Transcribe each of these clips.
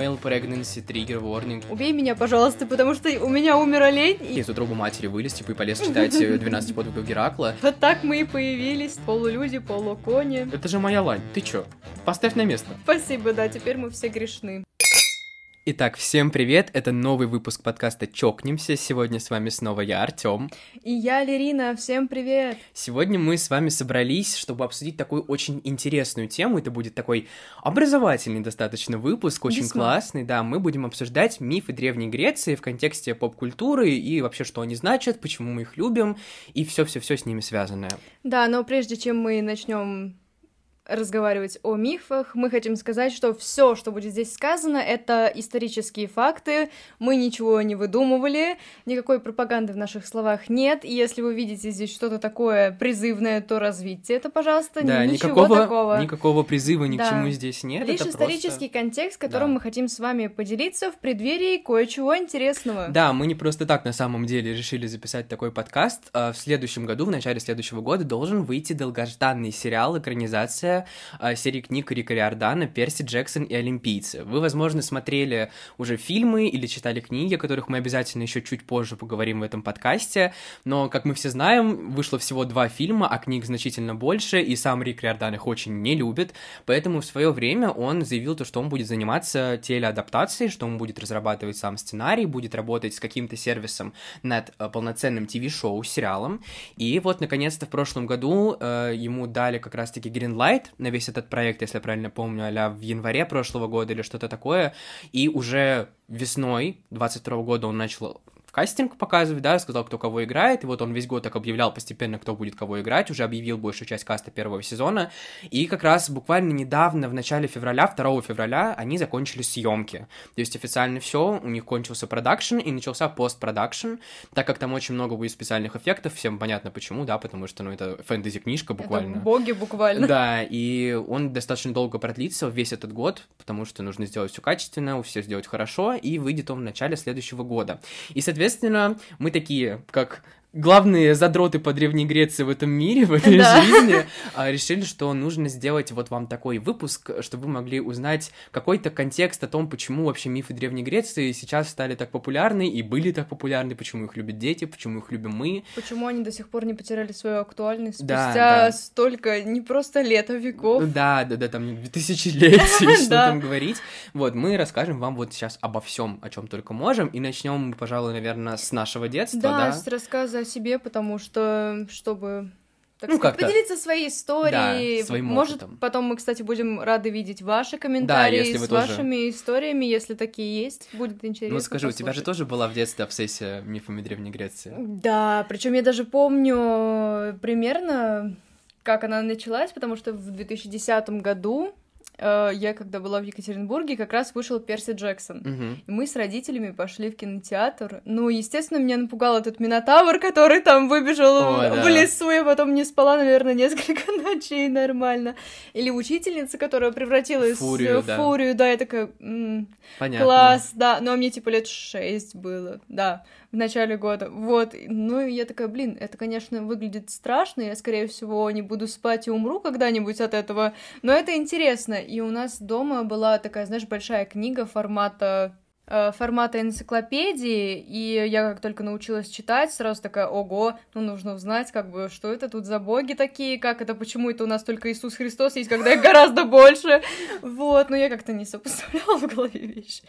Male pregnancy, trigger warning. Убей меня, пожалуйста, потому что у меня умер олень. И... Из утробы матери вылез, типа, и полез читать э, 12 подвигов Геракла. Вот так мы и появились. Полулюди, полукони. Это же моя лань. Ты чё? Поставь на место. Спасибо, да, теперь мы все грешны. Итак, всем привет! Это новый выпуск подкаста «Чокнемся». Сегодня с вами снова я, Артём. И я, Лерина, всем привет! Сегодня мы с вами собрались, чтобы обсудить такую очень интересную тему. Это будет такой образовательный достаточно выпуск, очень Весьма. классный. Да, мы будем обсуждать мифы Древней Греции в контексте поп-культуры и вообще, что они значат, почему мы их любим, и все все все с ними связанное. Да, но прежде чем мы начнем разговаривать о мифах, мы хотим сказать, что все, что будет здесь сказано, это исторические факты, мы ничего не выдумывали, никакой пропаганды в наших словах нет, и если вы видите здесь что-то такое призывное, то развитие это, пожалуйста, Да, ничего никакого, такого. никакого призыва ни Да. к чему здесь нет. Лишь это исторический просто... контекст, которым Да. мы хотим с вами поделиться в преддверии кое-чего интересного. Да, мы не просто так на самом деле решили записать такой подкаст. А В следующем году, в начале следующего года, должен выйти долгожданный сериал, экранизация а, серии книг Рика Риордана «Перси Джексон и Олимпийцы». Вы, возможно, смотрели уже фильмы или читали книги, о которых мы обязательно еще чуть позже поговорим в этом подкасте. Но, как мы все знаем, вышло всего два фильма, а книг значительно больше, и сам Рик Риордан их очень не любит. Поэтому в свое время он заявил то, что он будет заниматься телеадаптацией, что он будет разрабатывать сам сценарий, будет работать с каким-то сервисом над э, полноценным ТВ-шоу, сериалом. И вот, наконец-то, в прошлом году э, ему дали как раз-таки Greenlight на весь этот проект, если я правильно помню, а в январе прошлого года или что-то такое. И уже весной 22 года он начал в кастинг показывать, да, сказал, кто кого играет, и вот он весь год так объявлял постепенно, кто будет кого играть, уже объявил большую часть каста первого сезона, и как раз буквально недавно, в начале февраля, 2 февраля, они закончили съемки, то есть официально все, у них кончился продакшн и начался постпродакшн, так как там очень много будет специальных эффектов, всем понятно почему, да, потому что, ну, это фэнтези-книжка буквально. Это боги буквально. Да, и он достаточно долго продлится, весь этот год, потому что нужно сделать все качественно, все сделать хорошо, и выйдет он в начале следующего года. И, соответственно, мы такие, как главные задроты по Древней Греции в этом мире, в этой Да. жизни, а, решили, что нужно сделать вот вам такой выпуск, чтобы вы могли узнать какой-то контекст о том, почему вообще мифы Древней Греции сейчас стали так популярны и были так популярны, почему их любят дети, почему их любим мы. Почему они до сих пор не потеряли свою актуальность спустя да. столько, не просто лет, а веков? Да, да, да, там тысячелетий, что там говорить. Вот, мы расскажем вам вот сейчас обо всем, о чем только можем, и начнем мы, пожалуй, наверное, с нашего детства, да? с рассказа о себе, потому что, чтобы так Ну, сказать, как-то- поделиться своей историей. Да, своим Может, опытом. потом мы, кстати, будем рады видеть ваши комментарии если вы с тоже- вашими историями, если такие есть. Будет интересно. Ну, скажи, у тебя же послушать. тоже была в детстве обсессия мифами Древней Греции? Да, причем я даже помню примерно, как она началась, потому что в 2010 году я, когда была в Екатеринбурге, как раз вышел Перси Джексон. Мгм. И мы с родителями пошли в кинотеатр. Ну, естественно, меня напугал этот Минотавр, который там выбежал Ой, в, да. в лесу. Я потом не спала, наверное, несколько ночей нормально. Или учительница, которая превратилась Фурию, в да. фурию. Да, я такая... «М, Понятно. Класс, да. Но мне типа лет шесть было, да, в начале года. Вот. Ну, и я такая, блин, это, конечно, выглядит страшно. Я, скорее всего, не буду спать и умру когда-нибудь от этого. Но это интересно. И у нас дома была такая, знаешь, большая книга формата э, формата энциклопедии, и я как только научилась читать, сразу такая, ого, ну нужно узнать, как бы, что это тут за боги такие, как это, почему это у нас только Иисус Христос есть, когда их гораздо больше, вот, но я как-то не сопоставляла в голове вещи.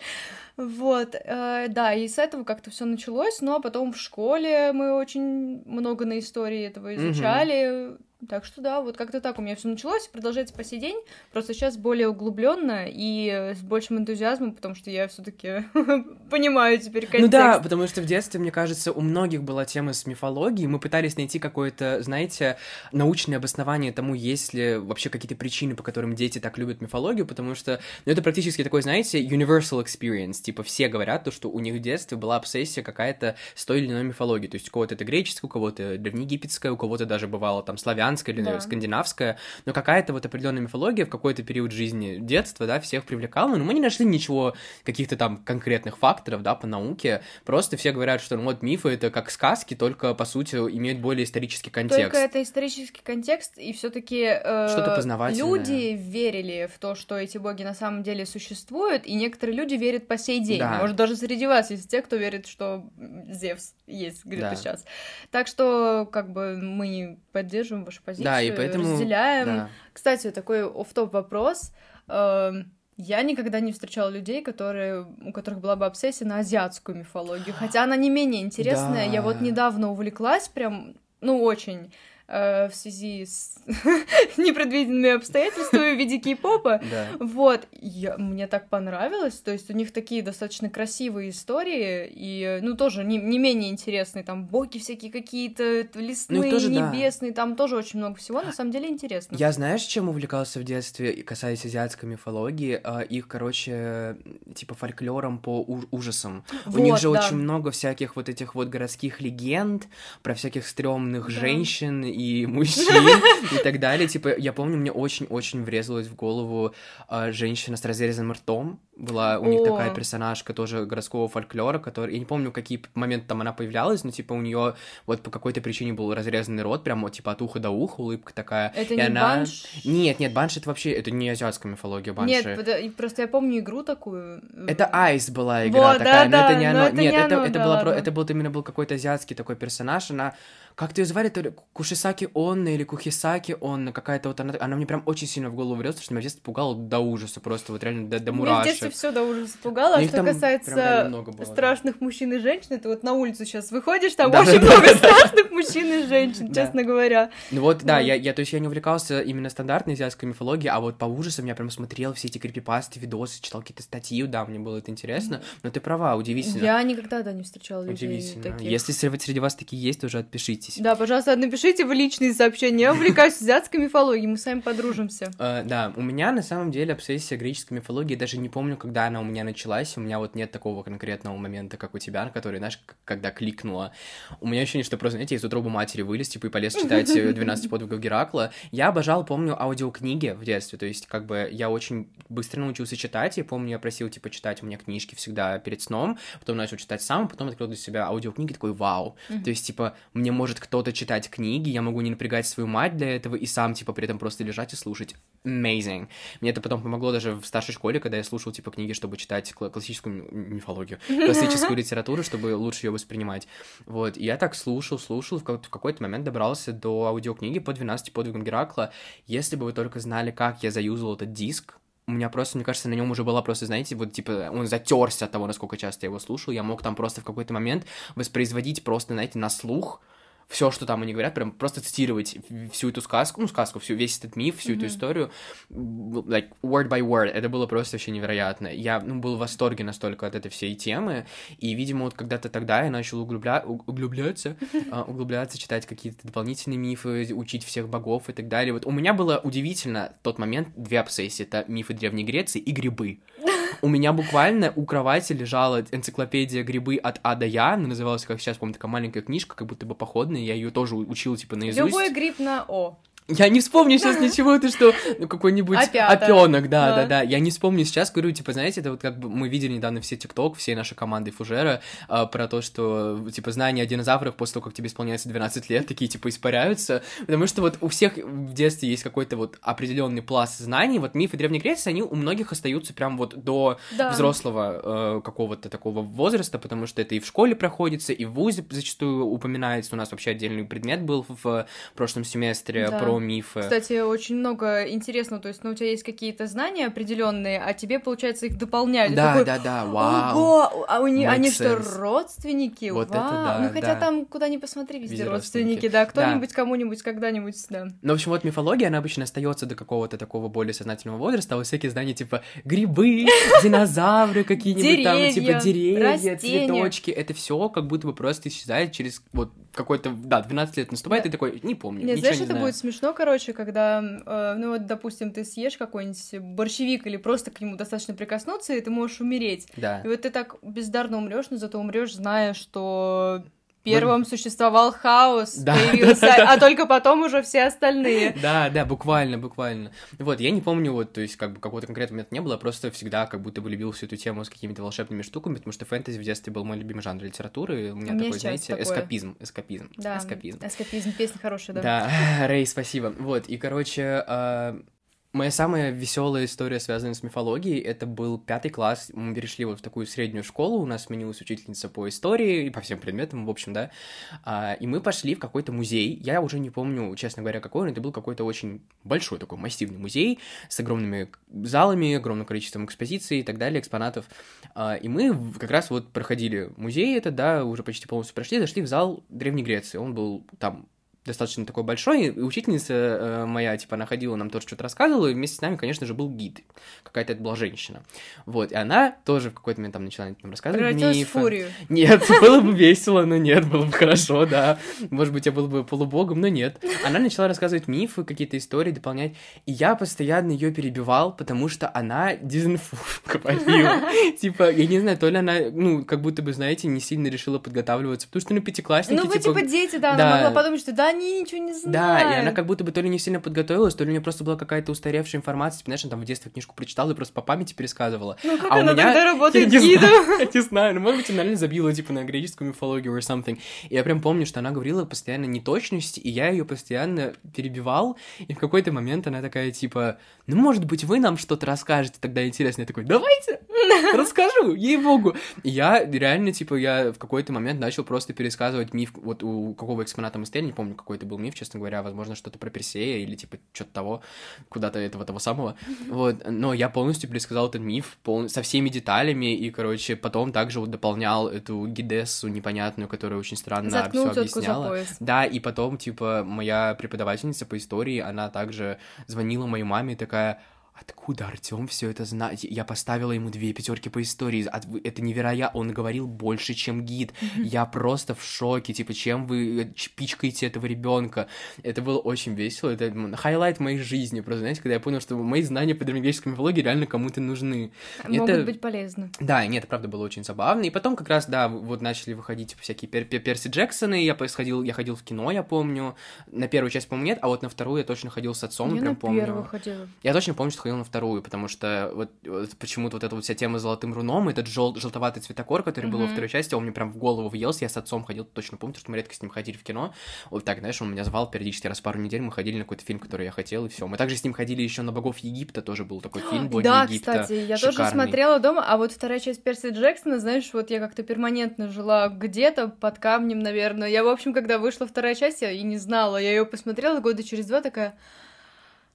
Вот, э, да, и с этого как-то все началось, но потом в школе мы очень много на истории этого изучали. Так что да, вот как-то так у меня все началось продолжается по сей день. Просто сейчас более углубленно и э, с большим энтузиазмом, потому что я все-таки понимаю теперь контекст. Ну да, потому что в детстве, мне кажется, у многих была тема с мифологией. Мы пытались найти какое-то, знаете, научное обоснование тому, есть ли вообще какие-то причины, по которым дети так любят мифологию, потому что ну, это практически такой, знаете, universal experience. Типа все говорят то, что у них в детстве была обсессия какая-то с той или иной мифологией. То есть у кого-то это греческая, у кого-то древнеегипетская, у кого-то даже бывало там славянская или Да. скандинавская, но какая-то вот определенная мифология в какой-то период жизни детства, да, всех привлекала, но мы не нашли ничего, каких-то там конкретных факторов, да, по науке, просто все говорят, что ну вот мифы это как сказки, только по сути имеют более исторический контекст. Только это исторический контекст, и все-таки Что-то познавательное. люди верили в то, что эти боги на самом деле существуют, и некоторые люди верят по сей день. Да. Может, даже среди вас есть те, кто верит, что Зевс есть где-то Да. сейчас. Так что, как бы, мы не поддерживаем вашу позицию, Да, и поэтому- разделяем. Да. Кстати, такой офф-топ вопрос. Эм, Я никогда не встречала людей, которые, у которых была бы обсессия на азиатскую мифологию, хотя она не менее интересная. Я вот Да. недавно увлеклась прям, ну, очень э, в связи с непредвиденными обстоятельствами в виде кей-попа. Вот, я, мне так понравилось, то есть у них такие достаточно красивые истории, и, ну, тоже не, не менее интересные, там, боги всякие какие-то, лесные, Ну, тоже да. небесные, там тоже очень много всего, на самом деле интересно. Я знаешь, чем увлекался в детстве, касаясь азиатской мифологии? А, Их, короче, типа фольклором по ужасам. У них же да. очень много всяких вот этих вот городских легенд про всяких стрёмных Да. женщин и мужчин и так далее. Типа, я помню, мне очень-очень врезалась в голову а, женщина с разрезанным ртом. Была у них О. такая персонажка тоже городского фольклора, который... Я не помню, в какие моменты там она появлялась, но, типа, у нее вот по какой-то причине был разрезанный рот, прям вот, типа, от уха до уха, улыбка такая. Это И не она- банш? Нет, нет, банши это вообще, это не азиатская мифология, банши. Нет, просто я помню игру такую. Это Айс была игра Вот, такая, но да, это да, не но оно. это Нет, не это, оно, это да, было про- это был именно был какой-то азиатский такой персонаж. Она как-то ее звали, то ли Кушисаки Онна или Кухисаки Онна, какая-то вот она, она мне прям очень сильно в голову врезалась, что меня в детстве пугало до ужаса просто, вот реально до, до Меня в детстве мурашек. все до ужаса пугало, а что касается было, да. страшных мужчин и женщин, ты вот на улицу сейчас выходишь, там Да, очень да, много да. страшных мужчин и женщин, Да. честно говоря. Ну вот, да, я, я, то есть я не увлекался именно стандартной азиатской мифологией, а вот по ужасам я прям смотрел все эти крипипасты, видосы, читал какие-то статьи, да, мне было это интересно, но ты права, удивительно. Я никогда, да, не встречала людей Удивительно. таких. Если среди, вас такие есть, тоже отпишитесь. Да, пожалуйста, напишите в личные сообщения. Я увлекаюсь азиатской мифологией, мы с вами подружимся. Э, да, у меня на самом деле обсессия греческой мифологии, даже не помню, когда она у меня началась, у меня вот нет такого конкретного момента, как у тебя, на который, знаешь, когда кликнула. У меня ощущение, что просто, знаете, из утробы матери вылез, типа, и полез читать э, «12 подвигов Геракла». Я обожал, помню, аудиокниги в детстве, то есть, как бы, я очень быстро научился читать, и помню, я просил, типа, читать у меня книжки всегда перед сном, потом начал читать сам, потом открыл для себя аудиокниги, такой, вау. То есть, типа, мне может кто-то читать книги, я могу не напрягать свою мать для этого, и сам, типа, при этом просто лежать и слушать. Amazing. Мне это потом помогло даже в старшей школе, когда я слушал, типа, книги, чтобы читать кла- классическую мифологию, классическую литературу, чтобы лучше ее воспринимать. Вот, и я так слушал, слушал, в какой-то момент добрался до аудиокниги по 12 подвигам Геракла. Если бы вы только знали, как я заюзал этот диск, у меня просто, мне кажется, на нем уже была просто, знаете, вот типа он затерся от того, насколько часто я его слушал. Я мог там просто в какой-то момент воспроизводить просто, знаете, на слух все, что там они говорят, прям просто цитировать всю эту сказку, ну, сказку, всю, весь этот миф, всю эту Мгм. историю, like, word by word, это было просто вообще невероятно. Я, ну, был в восторге настолько от этой всей темы, и, видимо, вот когда-то тогда я начал углубля... углубляться, а, углубляться, читать какие-то дополнительные мифы, учить всех богов и так далее. Вот у меня было удивительно тот момент две обсессии, это мифы Древней Греции и грибы. У меня буквально у кровати лежала энциклопедия грибы от А до Я, она называлась, как сейчас помню, такая маленькая книжка, как будто бы походная, я ее тоже у- учил, типа, наизусть. Любой гриб на О. Я не вспомню сейчас ничего, ты что, ну, какой-нибудь Опята. опенок, да, Да. да, да. Я не вспомню сейчас, говорю, типа, знаете, это вот как бы мы видели недавно все ТикТок, все наши команды Фужера, а, про то, что, типа, знания о динозаврах после того, как тебе исполняется 12 лет, такие, типа, испаряются, потому что вот у всех в детстве есть какой-то вот определенный пласт знаний, вот мифы Древней Греции, они у многих остаются прям вот до Да. взрослого э, какого-то такого возраста, потому что это и в школе проходится, и в ВУЗе зачастую упоминается. У нас вообще отдельный предмет был в прошлом семестре Да. про мифы. Кстати, очень много интересного, то есть, ну, у тебя есть какие-то знания определенные, а тебе, получается, их дополняют. Да, такой, да, да, вау. Ого, а у них, они что, sense. родственники? Вот это Вау. да, Ну, хотя да. там, куда ни посмотри, везде, Везде родственники, родственники. да, кто-нибудь кому-нибудь когда-нибудь, да. Ну, в общем, вот мифология, она обычно остается до какого-то такого более сознательного возраста, а вот всякие знания типа грибы, динозавры какие-нибудь там, типа Деревья, цветочки, это все как будто бы просто исчезает через вот какой-то, да, 12 лет наступает, Да. и такой, не помню, ничего знаешь, не это знаю. будет смешно, короче, когда, э, ну вот, допустим, ты съешь какой-нибудь борщевик или просто к нему достаточно прикоснуться, и ты можешь умереть. Да. И вот ты так бездарно умрешь, но зато умрешь, зная, что первым существовал хаос, Да, появился, да, да. а только потом уже все остальные. Да, да, буквально, буквально. Вот, я не помню, вот, то есть, как бы, какого-то конкретного момента не было, просто всегда как будто бы любил всю эту тему с какими-то волшебными штуками, потому что фэнтези в детстве был мой любимый жанр литературы, и у меня такой, знаете, такое. эскапизм, эскапизм, Да, эскапизм. эскапизм, песня хорошая, да. Да, Рэй, спасибо. Вот, и, короче, а, моя самая веселая история, связанная с мифологией, это был пятый класс. Мы перешли вот в такую среднюю школу, у нас сменилась учительница по истории и по всем предметам, в общем, да. А, и мы пошли в какой-то музей. Я уже не помню, честно говоря, какой, но это был какой-то очень большой такой массивный музей с огромными залами, огромным количеством экспозиций и так далее, экспонатов. А, и мы как раз вот проходили музей это, да, уже почти полностью прошли, зашли в зал Древней Греции. Он был там достаточно такой большой, и учительница э, моя, типа, она ходила, нам тоже что-то рассказывала, и вместе с нами, конечно же, был гид. Какая-то это была женщина. Вот, и она тоже в какой-то момент там начала нам рассказывать Превратилась в мифы. фурию. Нет, было бы весело, но нет, было бы хорошо, да. Может быть, я был бы полубогом, но нет. Она начала рассказывать мифы, какие-то истории, дополнять. И я постоянно ее перебивал, потому что она дизинфу говорила. Типа, я не знаю, то ли она, ну, как будто бы, знаете, не сильно решила подготавливаться, потому что, ну, пятиклассники, Ну, вы типа дети, да, да. она могла подумать, что да, они ничего не знают. да, и она как будто бы то ли не сильно подготовилась, то ли у нее просто была какая-то устаревшая информация, типа, знаешь, она там в детстве книжку прочитала и просто по памяти пересказывала. Ну, как А у она меня- тогда работает Я не гидом? знаю, я не знаю, ну, может быть, она реально забила, типа, на греческую мифологию or something. И я прям помню, что она говорила постоянно неточности, и я ее постоянно перебивал, и в какой-то момент она такая, типа, ну, может быть, вы нам что-то расскажете, тогда интересно. Я такой, давайте, расскажу, ей-богу. И я реально, типа, я в какой-то момент начал просто пересказывать миф, вот у какого экспоната мы стояли, не помню, какой это был миф, честно говоря, возможно, что-то про Персея или, типа, что-то того, куда-то этого того самого. Вот, но я полностью пересказал этот миф пол- со всеми деталями, и, короче, потом также вот дополнял эту гидессу непонятную, которая очень странно все объясняла. Да, и потом, типа, моя преподавательница по истории, она также звонила моей маме и такая, откуда Артем все это знает? Я поставила ему две пятерки по истории. Это невероятно. Он говорил больше, чем гид. Я просто в шоке. Типа, чем вы э, пичкаете этого ребенка? Это было очень весело. Это highlight моей жизни. Просто, знаете, когда я понял, что мои знания по древнегреческой мифологии реально кому-то нужны. Могут это- быть полезны. Да, нет, правда было очень забавно. И потом как раз, да, вот начали выходить типа, всякие пер- пер- Перси Джексоны. Я сходил, я ходил в кино, я помню. На первую часть, по-моему, нет, а вот на вторую я точно ходил с отцом, Я прям на помню. первую ходила. Я точно помню, что ходил на вторую, потому что вот, вот почему-то вот эта вот вся тема с золотым руном, этот жел- желтоватый цветокор, который был во второй части, он мне прям в голову въелся, я с отцом ходил, точно помню, что мы редко с ним ходили в кино. Вот так, знаешь, он меня звал периодически раз в пару недель, мы ходили на какой-то фильм, который я хотел, и все. Мы также с ним ходили еще на богов Египта, тоже был такой фильм, боги Да, Египта. кстати, я тоже шикарный. смотрела дома, а вот вторая часть Перси Джексона, знаешь, вот я как-то перманентно жила где-то под камнем, наверное. Я, в общем, когда вышла вторая часть, я и не знала, я ее посмотрела года через два, такая...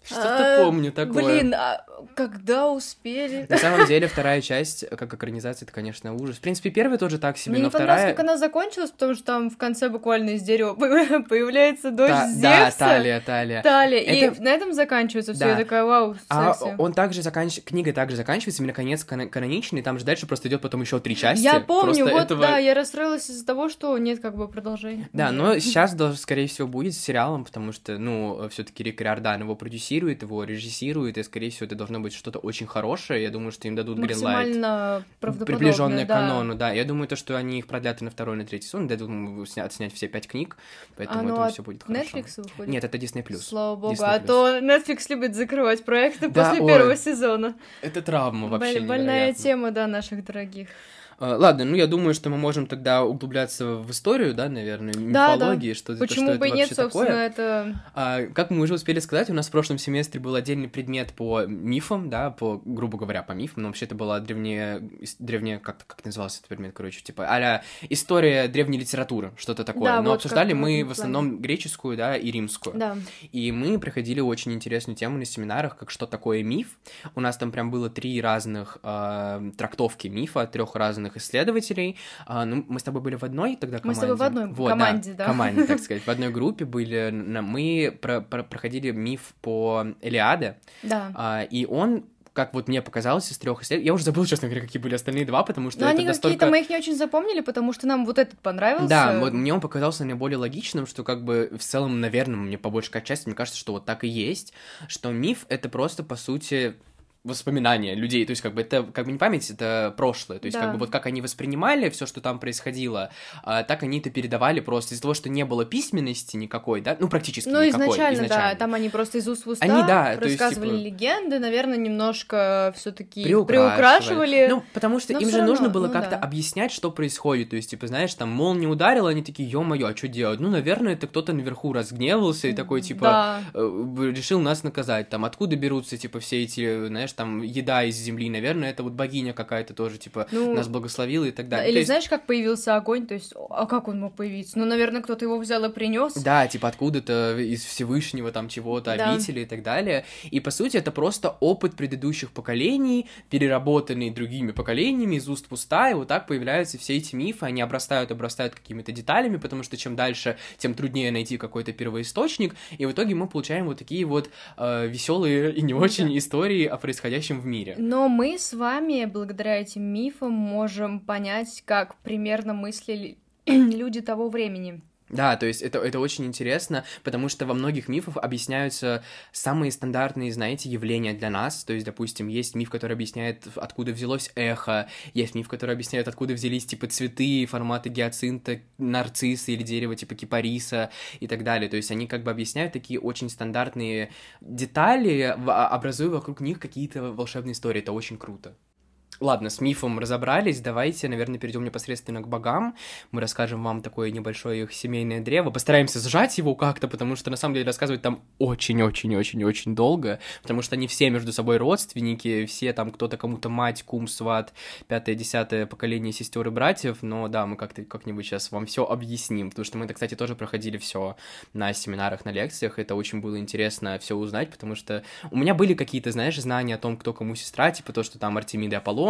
Что-то «А, помню такое. Блин, а когда успели? На самом деле, вторая часть, как экранизация, это, конечно, ужас. В принципе, первая тоже так себе, Мне но не понравилось, вторая... как она закончилась, потому что там в конце буквально из дерева появляется дочь Та- Зевса. Да, Талия, Талия. Талия. Это- И на этом заканчивается все. Да. Я такая, вау, А он также заканчивается, книга также заканчивается, именно конец кано- каноничный, там же дальше просто идет потом еще три части. Я помню, Просто вот, этого- да, я расстроилась из-за того, что нет как бы продолжения. Да, но сейчас, скорее всего, будет с сериалом, потому что, ну, все таки Рик Риордан его продюсирует, его режиссирует, и, скорее всего, это должно быть что-то очень хорошее. Я думаю, что им дадут гринлайт. Максимально правдоподобное, Приближенное к да. канону, да. Я думаю, то, что они их продлят и на второй, и на третий сезон, дадут ему снять, снять все пять книг, поэтому ну, это все будет хорошо. Netflix выходит? Нет, это Disney+. Слава богу, Disney+. а то Netflix любит закрывать проекты Да, после ой. первого сезона. Это травма вообще Боль- Больная тема, да, наших дорогих. А, Ладно, ну я думаю, что мы можем тогда углубляться в историю, да, наверное, Да, мифологии, что это, Почему что бы это нет, собственно, такое. это... А, как мы уже успели сказать, у нас в прошлом семестре был отдельный предмет по мифам, да, по, грубо говоря, по мифам, но вообще это была древняя, древняя как, как назывался этот предмет, короче, типа, а история древней литературы, что-то такое. Да, но вот обсуждали мы в основном греческую, да, и римскую. Да. И мы проходили очень интересную тему на семинарах, как что такое миф. У нас там прям было три разных э, трактовки мифа, трех разных исследователей. А, ну, мы с тобой были в одной тогда Мы команде. с тобой в одной Вот, команде, да. Команде, так сказать, в одной группе были. Мы про- про- проходили миф по Элиаде, Да. а, и он как вот мне показалось из трех исследований, я уже забыл, честно говоря, какие были остальные два, потому что Но это они настолько... какие-то мы их не очень запомнили, потому что нам вот этот понравился. Да, вот мне он показался наиболее логичным, что как бы в целом, наверное, мне по большей части, мне кажется, что вот так и есть, что миф — это просто, по сути, воспоминания людей, то есть как бы это как бы не память, это прошлое, то есть Да. как бы вот как они воспринимали все, что там происходило, а, так они это передавали просто из-за того, что не было письменности никакой, да, ну практически Ну, никакой изначально, да, там они просто из уст в уста Они, да, то есть, рассказывали типа- легенды, наверное, немножко все таки приукрашивали. приукрашивали. Ну, потому что но им же нужно равно, было ну как-то да. объяснять, что происходит. То есть, типа, знаешь, там молния ударила, они такие, ё-моё, а что делать? Ну, наверное, это кто-то наверху разгневался и такой, типа, Да. э, решил нас наказать. Там, откуда берутся, типа, все эти, знаешь, там, еда из земли? Наверное, это вот богиня какая-то тоже, типа, Ну, нас благословила и так Да, далее. Или есть, знаешь, как появился огонь? То есть, а как он мог появиться? Ну, наверное, кто-то его взял и принес. Да, типа откуда-то из Всевышнего там чего-то Да. обители и так далее. И по сути это просто опыт предыдущих поколений, переработанный другими поколениями из уст в уста, и вот так появляются все эти мифы, они обрастают, обрастают какими-то деталями, потому что чем дальше, тем труднее найти какой-то первоисточник, и в итоге мы получаем вот такие вот веселые и не очень истории о происходящем в мире. Но мы с вами, благодаря этим мифам, можем понять, как примерно мыслили люди того времени. Да, то есть это, это очень интересно, потому что во многих мифах объясняются самые стандартные, знаете, явления для нас. То есть, допустим, есть миф, который объясняет, откуда взялось эхо, есть миф, который объясняет, откуда взялись, типа, цветы, форматы гиацинта, нарцисса или дерева, типа, кипариса и так далее. То есть они как бы объясняют такие очень стандартные детали, а, образуя вокруг них какие-то волшебные истории. Это очень круто. Ладно, с мифом разобрались, давайте, наверное, перейдем непосредственно к богам. Мы расскажем вам такое небольшое их семейное древо, постараемся сжать его как-то, потому что на самом деле рассказывать там очень-очень-очень-очень долго, потому что они все между собой родственники, все там кто-то кому-то мать, кум, сват, пятое-десятое поколение сестер и братьев, но да, мы как-то как-нибудь сейчас вам все объясним, потому что мы, кстати, тоже проходили все на семинарах, на лекциях, это очень было интересно все узнать, потому что у меня были какие-то, знаешь, знания о том, кто кому сестра, типа то, что там Артемида и Аполлон,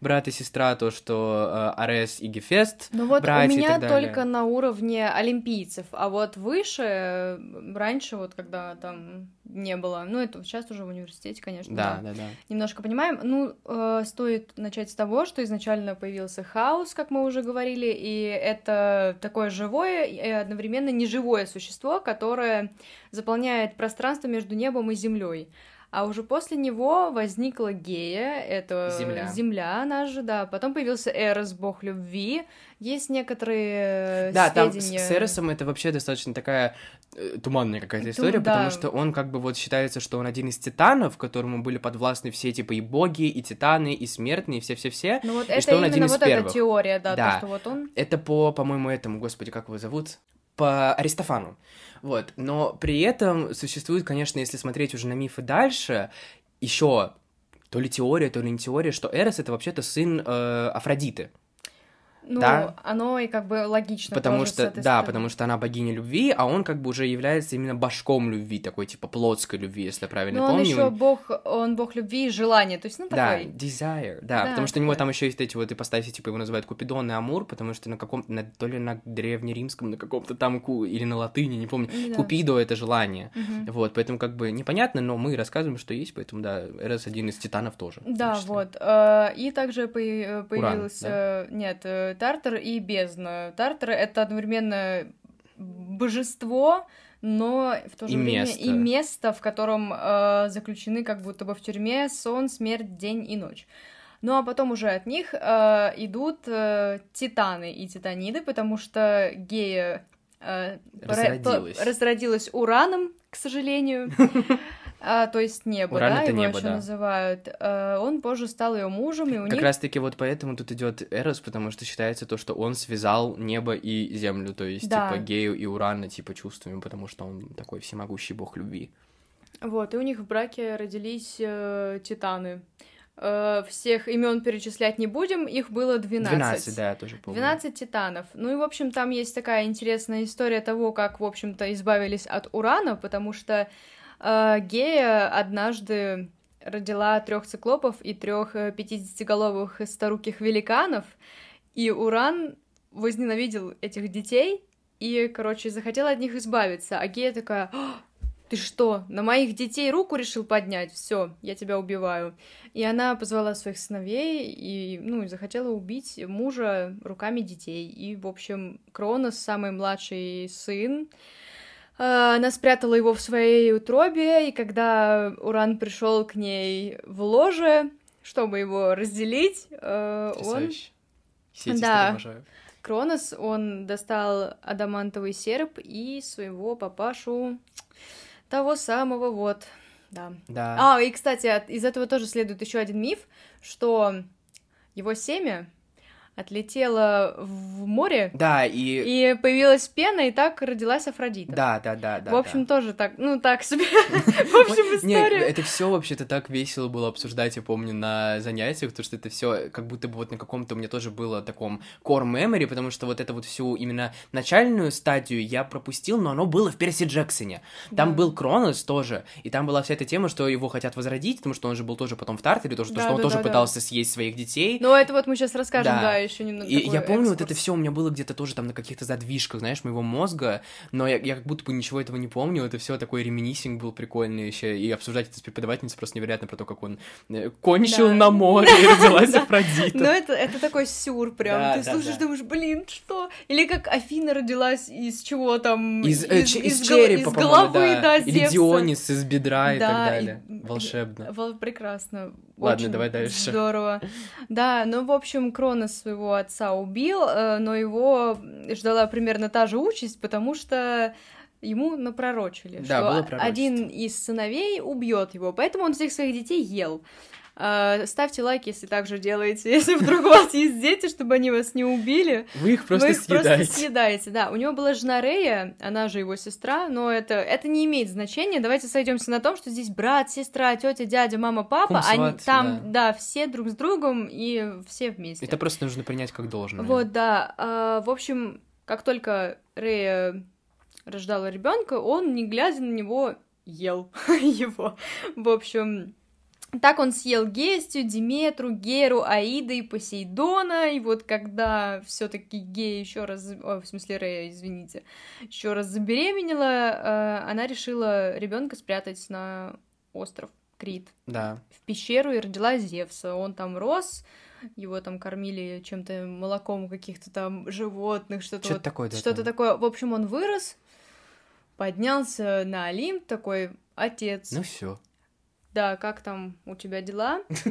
брат и сестра, то, что э, Арес и Гефест, Ну вот братья у меня только на уровне олимпийцев, а вот выше, э, раньше, вот когда там не было, ну это сейчас уже в университете, конечно, Да, да, да. немножко понимаем. Ну, э, стоит начать с того, что изначально появился хаос, как мы уже говорили, и это такое живое и одновременно неживое существо, которое заполняет пространство между небом и землей. А уже после него возникла Гея, это Земля. земля она же, да. Потом появился Эрос, бог любви. Есть некоторые Да, там с, сведения... с Эросом это вообще достаточно такая э, туманная какая-то Ту- история, да. потому что он как бы вот считается, что он один из титанов, которому были подвластны все типа и боги, и титаны, и смертные, и все-все-все. Ну вот и это что он именно один из вот первых. эта теория, да, Да. то, что вот он... Это по, по-моему, этому, господи, как его зовут? По Аристофану. Вот. Но при этом существует, конечно, если смотреть уже на мифы дальше, еще то ли теория, то ли не теория, что Эрос это вообще-то сын э, Афродиты. Ну, Да. оно и как бы логично Потому что, да, стороны. потому что она богиня любви, а он как бы уже является именно башком любви, такой типа плотской любви, если я правильно он помню. еще бог, он бог любви и желания, то есть, ну, Да, такой... desire, да, Да, потому что у него такой. там еще есть эти вот ипостаси, типа его называют Купидон и Амур, потому что на каком-то, на- то ли на древнеримском, на каком-то там, ку- или на латыни, не помню, Да. Купидо — это желание, Мгм. вот, поэтому как бы непонятно, но мы рассказываем, что есть, поэтому, да, Эрос один из титанов тоже. Да, вот. э, И также поя- появился... да? Нет, э, Тартар и бездна. Тартар — это одновременно божество, но в то же И время место. и место, в котором э, заключены как будто бы в тюрьме сон, смерть, день и ночь. Ну а потом уже от них э, идут э, титаны и титаниды, потому что Гея э, Разродилась. по- разродилась ураном, к сожалению. А, то есть небо, Уран да, это его небо, еще да. называют. Э, он позже стал ее мужем, и у Как них раз-таки вот поэтому тут идет Эрос, потому что считается то, что он связал небо и землю, то есть, Да. типа, Гею и Урана, типа, чувствами, потому что он такой всемогущий бог любви. вот, и у них в браке родились э, титаны. Э, всех имен перечислять не будем, их было 12. 12, да, я тоже помню. 12 титанов. Ну и, в общем, там есть такая интересная история того, как, в общем-то, избавились от урана, потому что Гея однажды родила трех циклопов и трех пятидесятиголовых старуких великанов, и Уран возненавидел этих детей и, короче, захотел от них избавиться. А Гея такая, «А, ты что, на моих детей руку решил поднять? Все, я тебя убиваю. И она позвала своих сыновей и, ну, захотела убить мужа руками детей. И, в общем, Кронос, самый младший сын, Она спрятала его в своей утробе, и когда Уран пришел к ней в ложе, чтобы его разделить, э, он. Все эти Да. обожаю. Кронос, он достал адамантовый серп и своего папашу, того самого вот, да. Да. А, и, кстати, от- из этого тоже следует еще один миф, что его семя отлетело в море, Да, и... и появилась пена, и так родилась Афродита. Да, да, да, да. в общем, да. тоже так, ну, так себе. В общем, история. это все вообще-то так весело было обсуждать, я помню, на занятиях, потому что это все как будто бы вот на каком-то у меня тоже было таком core memory, потому что вот это вот всю именно начальную стадию я пропустил, но оно было в Перси Джексоне. Там был Кронос тоже, и там была вся эта тема, что его хотят возродить, потому что он же был тоже потом в Тартере, то, что, он тоже пытался съесть своих детей. Ну, это вот мы сейчас расскажем, Да. Еще немного. И я помню, вот это экскурс. все у меня было где-то тоже там на каких-то задвижках, знаешь, моего мозга, но я, я как будто бы ничего этого не помню, это все такой реминисинг был прикольный еще, и обсуждать это с преподавательницей просто невероятно про то, как он э, кончил Да. на море и родилась. Афродита. Ну, это, это такой сюр прям. Ты слушаешь, думаешь, блин, что? Или как Афина родилась из чего там? Из, э, черепа, из головы, да. Или. Дионис из бедра и так далее. Волшебно. Вол- Прекрасно. Ладно, давай дальше. Здорово. Да, ну, в общем, Кронос своего отца убил, э, но его ждала примерно та же участь, потому что ему напророчили, Да, что один из сыновей убьет его, поэтому он всех своих детей ел. А, Ставьте лайк, если так же делаете, если вдруг у вас есть дети, чтобы они вас не убили. Вы их просто Вы их съедаете. просто съедаете, да. У него была жена Рея, она же его сестра, но это, это не имеет значения. Давайте сойдемся на том, что здесь брат, сестра, тетя, дядя, мама, папа, Кум, они там, да. все друг с другом и все вместе. Это просто нужно принять как должное. Вот, да. А, в общем, как только Рея рождала ребенка, он, не глядя на него, ел его. В общем, так он съел Гестию, Диметру, Геру, Аида и Посейдона, и вот когда все таки Гея еще раз, ой, в смысле Рея, извините, еще раз забеременела, э, она решила ребенка спрятать на остров Крит, Да. в пещеру, и родила Зевса. Он там рос, его там кормили чем-то молоком каких-то там животных, что-то Что-то вот такое, да. что-то там. такое. В общем, он вырос, поднялся на Олимп, такой отец. Ну все. Да, как там у тебя дела?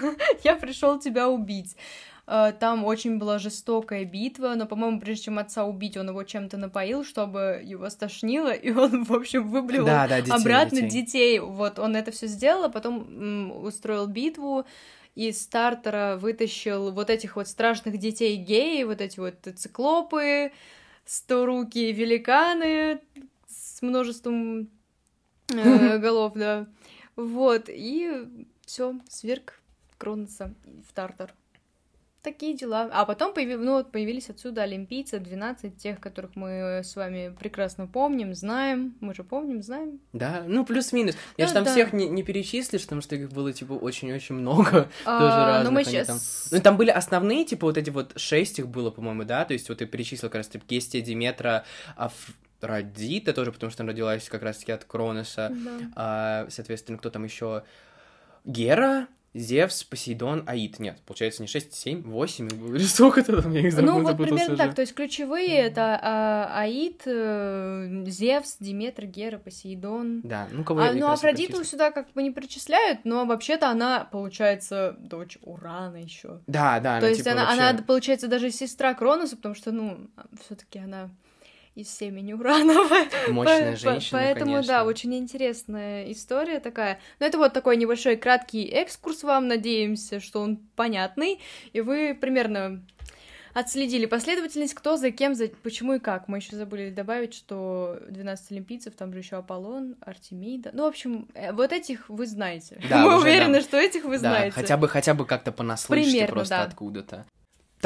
Я пришел тебя убить. Э, Там очень была жестокая битва, но, по-моему, прежде чем отца убить, он его чем-то напоил, чтобы его стошнило, и он, в общем, выблевал Да, да, детей, обратно детей. детей. Вот он это все сделал, а потом устроил битву. Из стартера вытащил вот этих вот страшных детей геи, вот эти вот циклопы, сторукие великаны с множеством э, голов, да. Вот, и все, сверг Кроноса в Тартар. Такие дела. А потом появи- ну, вот появились отсюда олимпийцы, 12 тех, которых мы с вами прекрасно помним, знаем. Мы же помним, знаем. Да, ну плюс-минус. Я Ну же там да. всех не, не перечислишь, потому что их было, типа, очень-очень много. А, Тоже но разных мы они сейчас... там. Ну, там были основные, типа, вот эти вот шесть их было, по-моему, да? То есть вот ты перечислил как раз типа Гестия, Диметра, Афродита тоже, потому что она родилась как раз-таки от Кроноса. Да. А, соответственно, кто там еще? Гера, Зевс, Посейдон, Аид. Нет, получается не 6, 7, 8 их было. Или сколько-то там, я не знаю, Ну, вот примерно уже. так. То есть ключевые это а, Аид, э, Зевс, Диметр, Гера, Посейдон. Да, ну кого А, я ну, Афродиту сюда как бы не причисляют, но вообще-то она, получается, дочь Урана еще. Да, да, То она, есть типа, она, вообще- она, получается, даже сестра Кроноса, потому что, ну, все-таки она из семени Уранова. Мощная По- женщина, Поэтому, конечно. да, очень интересная история такая. Но это вот такой небольшой краткий экскурс вам, надеемся, что он понятный, и вы примерно отследили последовательность, кто за кем, за почему и как. Мы еще забыли добавить, что 12 олимпийцев, там же еще Аполлон, Артемида. Ну, в общем, э, вот этих вы знаете. Да, Мы уже, уверены, да. что этих вы Да, знаете. хотя бы, хотя бы как-то понаслышке Примерно, просто да. откуда-то.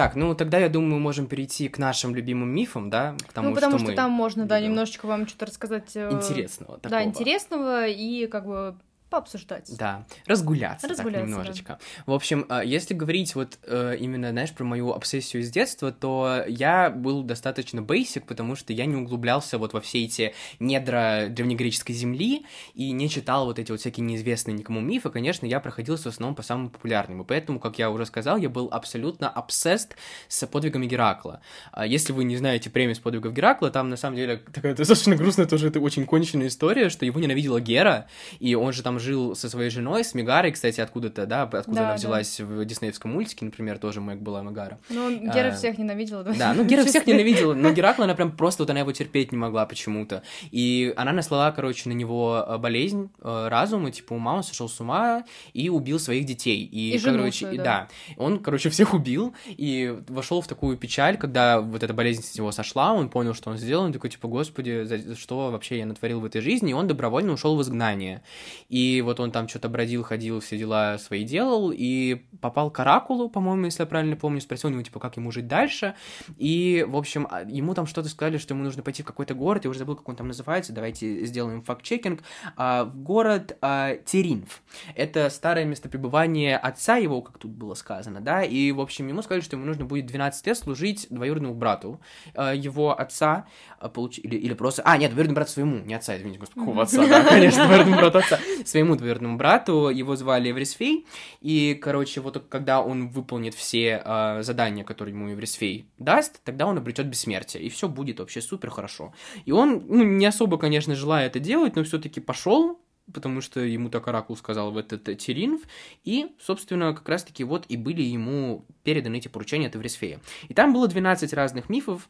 Так, ну тогда я думаю, мы можем перейти к нашим любимым мифам, да, к тому, ну, потому что, что, там можно, да, любим. немножечко вам что-то рассказать. э, интересного Да, такого. интересного и как бы пообсуждать. Да, разгуляться, Разгуляться, так немножечко. В общем, а, если говорить вот э, именно, знаешь, про мою обсессию с детства, то я был достаточно basic, потому что я не углублялся вот во все эти недра древнегреческой земли и не читал вот эти вот всякие неизвестные никому мифы. Конечно, я проходился в основном по самым популярным, и поэтому, как я уже сказал, я был абсолютно обсест с подвигами Геракла. А Если вы не знаете премию с подвигов Геракла, там на самом деле такая достаточно грустная тоже это очень конченная история, что его ненавидела Гера, и он же там жил со своей женой, с Мегарой, кстати, откуда-то, да, откуда Да, она да. взялась в диснеевском мультике, например, тоже Мэг была Мегара. Ну, Гера А, всех ненавидела. Да, ну Гера всех ненавидела, но Геракла она прям просто вот она его терпеть не могла почему-то. И она наслала, короче, на него э, болезнь э, разума, типа ума, он сошел с ума и убил своих детей. И, И жену короче, свою, да. да. Он, короче, всех убил и вошел в такую печаль, когда вот эта болезнь с него сошла, он понял, что он сделал, он такой, типа, господи, за что вообще я натворил в этой жизни, и он добровольно ушел в изгнание. И вот он там что-то бродил, ходил, все дела свои делал, и попал к Оракулу, по-моему, если я правильно помню, спросил у него, типа, как ему жить дальше, и, в общем, а, ему там что-то сказали, что ему нужно пойти в какой-то город, я уже забыл, как он там называется, давайте сделаем факт-чекинг, А, город а, Теринф. Это старое место пребывания отца его, как тут было сказано, да, и, в общем, ему сказали, что ему нужно будет 12 лет служить двоюродному брату а, его отца, а, получ- или, или просто... А, нет, двоюродному брату своему, не отца, извините, господи, какого отца, да, конечно, двоюродному брату отца, двоюродному брату, его звали Эврисфей, и, короче, вот когда он выполнит все а, задания, которые ему Эврисфей даст, тогда он обретет бессмертие, и все будет вообще супер хорошо. И он, ну, не особо, конечно, желая это делать, но все-таки пошел, потому что ему так Оракул сказал в этот э, Теринф, и, собственно, как раз-таки вот и были ему переданы эти поручения от Эврисфея. И там было 12 разных мифов,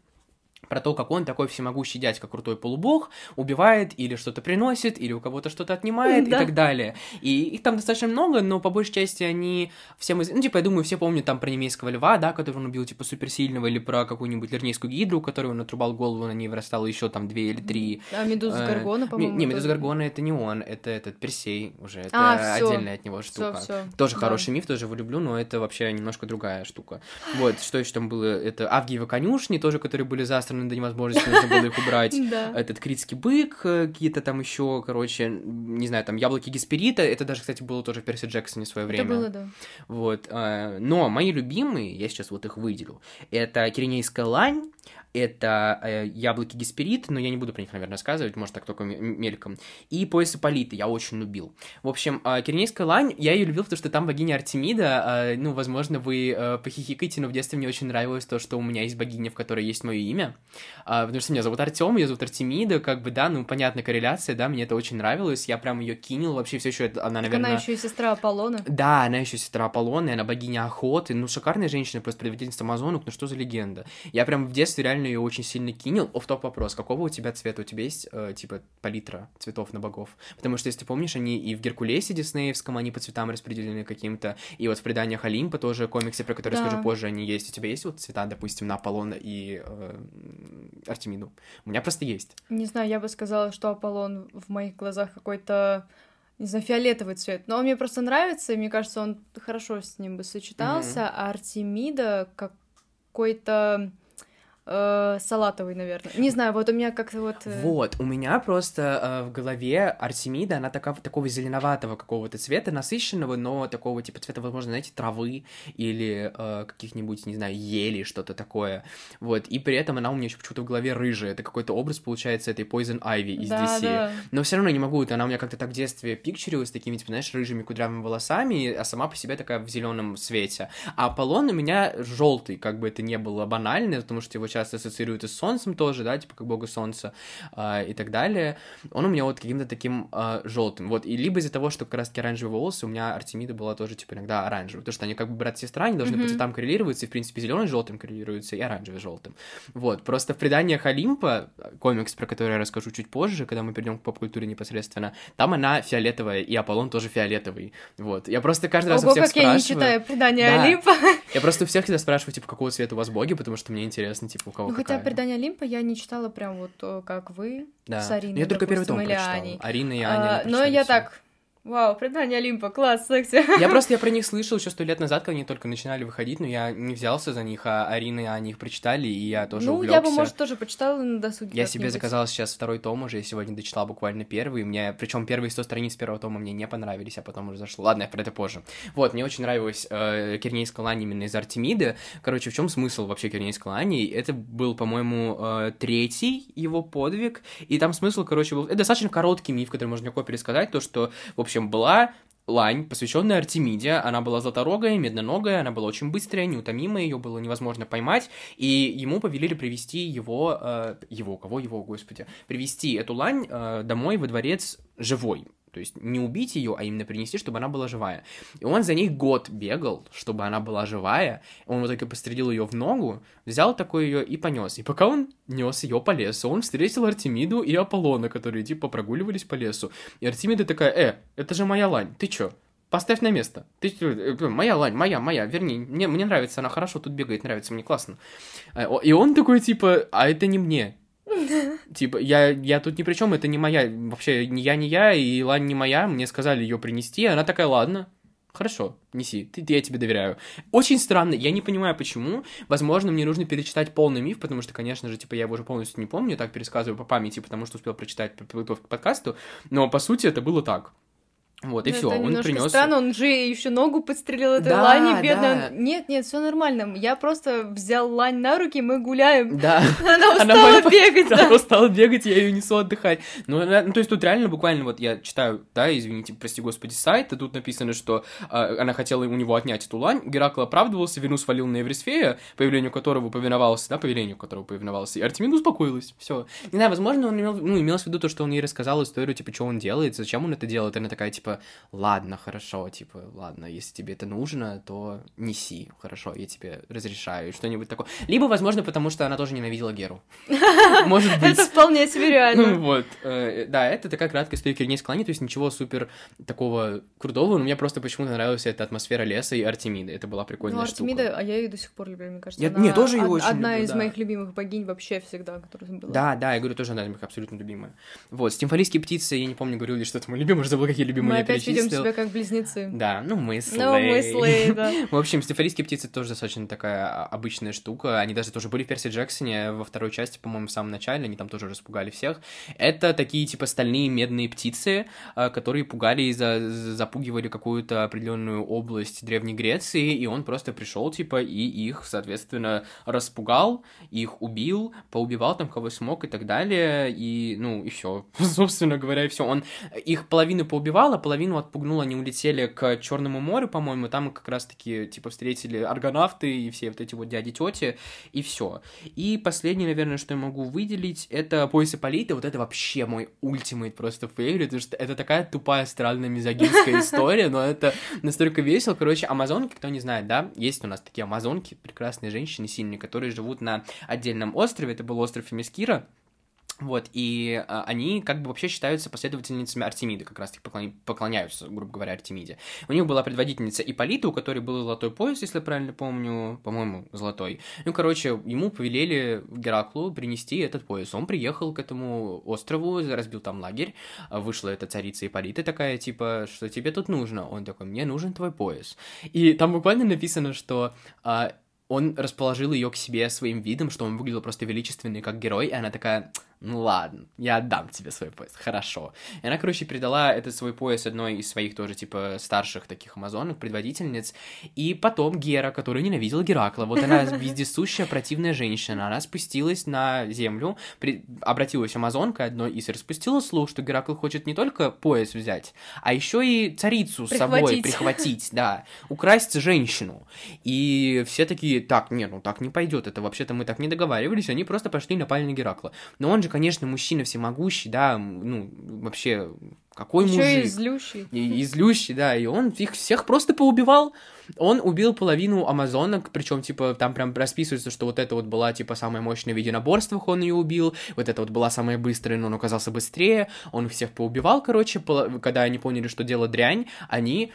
про то, как он такой всемогущий дядька, крутой полубог, убивает или что-то приносит, или у кого-то что-то отнимает и Да. так далее. И их там достаточно много, но по большей части они всем из... Ну, типа, я думаю, все помнят там про немейского льва, да, которого он убил, типа, суперсильного, или про какую-нибудь лирнейскую гидру, которую он отрубал голову, на ней вырастало еще там две или три. А Медуза Э, Гаргона, по-моему. не, Медуза. Гаргона это не он, это этот Персей уже, это А, всё. отдельная от него Всё, штука. всё, Тоже да. хороший миф, тоже его люблю, но это вообще немножко другая штука. Вот, что еще там было? Это Авгиевы конюшни, тоже, которые были застраны до невозможности, нужно было их убрать. Этот критский бык, э, какие-то там еще, короче, не знаю, там яблоки Гесперита, это даже, кстати, было тоже в Перси Джексоне в свое время. Это было, да. Вот. э, Но мои любимые, я сейчас вот их выделю, это Киренейская лань, это э, яблоки Гесперид, но я не буду про них, наверное, рассказывать, может, так только мельком. И пояс Ипполита я очень любил. В общем, э, Киренейская лань, я ее любил, потому что там богиня Артемида, э, ну, возможно, вы э, похихикаете, но в детстве мне очень нравилось то, что у меня есть богиня, в которой есть мое имя, А, потому что меня зовут Артем, ее зовут Артемида, как бы, да, ну, понятная корреляция, да, мне это очень нравилось, я прям ее кинул, вообще все еще, она, Так наверное... она еще и сестра Аполлона. Да, она еще сестра Аполлона, и она богиня охоты. Ну, шикарная женщина, просто предводительница Амазонок, ну что за легенда. Я прям в детстве реально ее очень сильно кинул. Оф топ вопрос, какого у тебя цвета? У тебя есть, э, типа, палитра цветов на богов? Потому что, если ты помнишь, они и в Геркулесе диснеевском, они по цветам распределены каким-то, и вот в преданиях Олимпа тоже комиксы, про которые Да. скажу позже, они есть. У тебя есть вот цвета, допустим, на Аполлона и э, Артемиду? У меня просто есть. Не знаю, я бы сказала, что Аполлон в моих глазах какой-то, не знаю, фиолетовый цвет. Но он мне просто нравится, и мне кажется, он хорошо с ним бы сочетался. А Артемида какой-то э, салатовый, наверное. Не знаю, вот у меня как-то вот... э, Вот, у меня просто э, в голове Артемида, она такая, такого зеленоватого какого-то цвета, насыщенного, но такого типа цвета, возможно, знаете, травы или э, каких-нибудь, не знаю, ели, что-то такое. Вот, и при этом она у меня еще почему-то в голове рыжая. Это какой-то образ, получается, этой Poison Ivy из да, DC. да. Но все равно не могу, вот она у меня как-то так в детстве пикчерилась такими, типа, знаешь, рыжими кудрявыми волосами, а сама по себе такая в зеленом цвете. А Аполлон у меня желтый, как бы это не было банально, потому что его часто ассоциируют и с солнцем тоже, да, типа как бога солнца а, и так далее. Он у меня вот каким-то таким а, желтым. Вот, и либо из-за того, что как раз-таки оранжевые волосы, у меня Артемида была тоже, типа, иногда оранжевая, потому что они как бы брат-сестра, они должны по Мгм. цветам коррелироваться, и, в принципе, зеленый с желтым коррелируется, и оранжевый с желтым. Вот, просто в преданиях Олимпа, комикс, про который я расскажу чуть позже, когда мы перейдем к поп-культуре непосредственно, там она фиолетовая, и Аполлон тоже фиолетовый. Вот. Я просто каждый раз у Ого, всех как я не спрашиваю. читаю предания Да. Олимпа. Я просто у всех всегда спрашиваю, типа, какого цвета у вас боги, потому что мне интересно, типа, у кого Ну, хотя какая. предания Олимпа я не читала прям вот э, как вы Да. с Ариной, я только первый допустим, том или прочитал. Арина и А, Аня. они но я всё. так Вау, предание Олимпа, класс, секси. Я просто я про них слышал еще сто лет назад, когда они только начинали выходить, но я не взялся за них, а Арина о них прочитали, и я тоже Ну, увлекся. я бы, может, тоже почитала на досуге Я себе как-нибудь. заказал сейчас второй том уже, я сегодня дочитал буквально первый, мне, причем первые 100 страниц первого тома мне не понравились, а потом уже зашло. Ладно, я про это позже. Вот, мне очень нравилась э, Кирнейская лань именно из Артемиды. Короче, в чем смысл вообще Кирнейской лани? Это был, по-моему, э, третий его подвиг, и там смысл, короче, был... Это достаточно короткий миф, который можно легко пересказать, то, что, в общем, была лань, посвященная Артемиде. Она была златорогая, медноногая, она была очень быстрая, неутомимая, ее было невозможно поймать, и ему повелели привести его, э, его, кого его, господи, привести эту лань э, домой во дворец живой. То есть не убить ее, а именно принести, чтобы она была живая. И он за ней год бегал, чтобы она была живая. Он в итоге пострелил ее в ногу, взял такой ее и понес. И пока он нес ее по лесу, он встретил Артемиду и Аполлона, которые типа прогуливались по лесу. И Артемида такая, э, это же моя лань, ты чё? Поставь на место. Ты, э, моя лань, моя, моя, верни. Мне, мне нравится, она хорошо тут бегает, нравится, мне классно. О- И он такой, типа, а это не мне. Типа, я, я тут ни при чем, это не моя, вообще, не я, не я, и лань не моя, мне сказали ее принести, она такая, ладно, хорошо, неси, ты, я тебе доверяю. Очень странно, я не понимаю, почему, возможно, мне нужно перечитать полный миф, потому что, конечно же, типа, я его уже полностью не помню, так пересказываю по памяти, потому что успел прочитать по подготовке к подкасту, но, по сути, это было так. Вот, и Ну, все, он принес... странно, он же еще ногу подстрелил этой Да, лани, бедная. да. Нет, нет, все нормально. Я просто взял лань на руки, мы гуляем. Да. Она Она устала моя- бегать, Да, она устала бегать, я ее несу отдыхать. Ну, она- ну, то есть тут реально буквально вот я читаю, да, извините, прости господи, сайт, и тут написано, что а, она хотела у него отнять эту лань, Геракл оправдывался, вину свалил на Еврисфея, появлению которого повиновался, да, появлению которого повиновался, и Артемида успокоилась, все. Не знаю, возможно, он имел, ну, имел в виду то, что он ей рассказал историю, типа, что он делает, зачем он это делает, и она такая, типа, ладно, хорошо, типа, ладно, если тебе это нужно, то неси, хорошо, я тебе разрешаю, что-нибудь такое. Либо, возможно, потому что она тоже ненавидела Геру. Может быть. Это вполне себе реально. вот, э, да, это такая краткая история Кирнейской клани, то есть ничего супер такого крутого, но мне просто почему-то нравилась эта атмосфера леса и Артемиды, это была прикольная Ну, штука. Артемида, а я ее до сих пор люблю, мне кажется. Я- она не, тоже од- очень Одна из моих любимых богинь вообще всегда, которая была. Да, да, я говорю, тоже одна из моих абсолютно любимая. Вот, стимфалийские птицы, я не помню, говорил ли что-то мой любимый, уже забыл, какие любимые Мы опять ведем перечислил. себя как близнецы. Да, ну мы слей. Ну, мы слей, да. В общем, стефалийские птицы тоже достаточно такая обычная штука. Они даже тоже были в Перси Джексоне во второй части, по-моему, в самом начале. Они там тоже распугали всех. Это такие, типа, стальные медные птицы, а, которые пугали и за- за- запугивали какую-то определенную область Древней Греции. И он просто пришел, типа, и их, соответственно, распугал, их убил, поубивал там кого смог и так далее. И, ну, и все. Собственно говоря, и все. Он их половину поубивал, а половину отпугнул. Они улетели к Черному морю, по-моему. Там как раз-таки, типа, встретили аргонавты и все вот эти вот дяди-тети, и все. И последнее, наверное, что я могу выделить, это пояс Ипполита. Вот это вообще мой ультимейт просто фейврит, потому что это такая тупая, странная мизогинская история, но это настолько весело. Короче, амазонки, кто не знает, да, есть у нас такие амазонки, прекрасные женщины сильные, которые живут на отдельном острове. Это был остров Фемискира. Вот, и а, они как бы вообще считаются последовательницами Артемиды, как раз таки поклоня- поклоняются, грубо говоря, Артемиде. У них была предводительница Ипполита, у которой был золотой пояс, если я правильно помню, по-моему, золотой. Ну, короче, ему повелели Гераклу принести этот пояс. Он приехал к этому острову, разбил там лагерь, а, вышла эта царица Ипполита такая, типа, что тебе тут нужно? Он такой, мне нужен твой пояс. И там буквально написано, что а, он расположил ее к себе своим видом, что он выглядел просто величественный как герой, и она такая, ну ладно, я отдам тебе свой пояс, хорошо. И она, короче, передала этот свой пояс одной из своих тоже, типа, старших таких амазонок, предводительниц, и потом Гера, которая ненавидела Геракла, вот она вездесущая противная женщина, она спустилась на землю, при- обратилась амазонкой одной и распустила слух, что Геракл хочет не только пояс взять, а еще и царицу с собой Прихватить. прихватить, да, украсть женщину. И все такие, так, нет, ну так не пойдет, это вообще-то мы так не договаривались, они просто пошли и напали на Геракла. Но он же, конечно, мужчина всемогущий, да, ну, вообще, какой Еще мужик. и злющий. И, и злющий, да, и он их всех просто поубивал. Он убил половину амазонок, причем, типа, там прям расписывается, что вот это вот была, типа, самая мощная в единоборствах, он ее убил, вот это вот была самая быстрая, но он оказался быстрее, он их всех поубивал, короче, поло- когда они поняли, что дело дрянь, они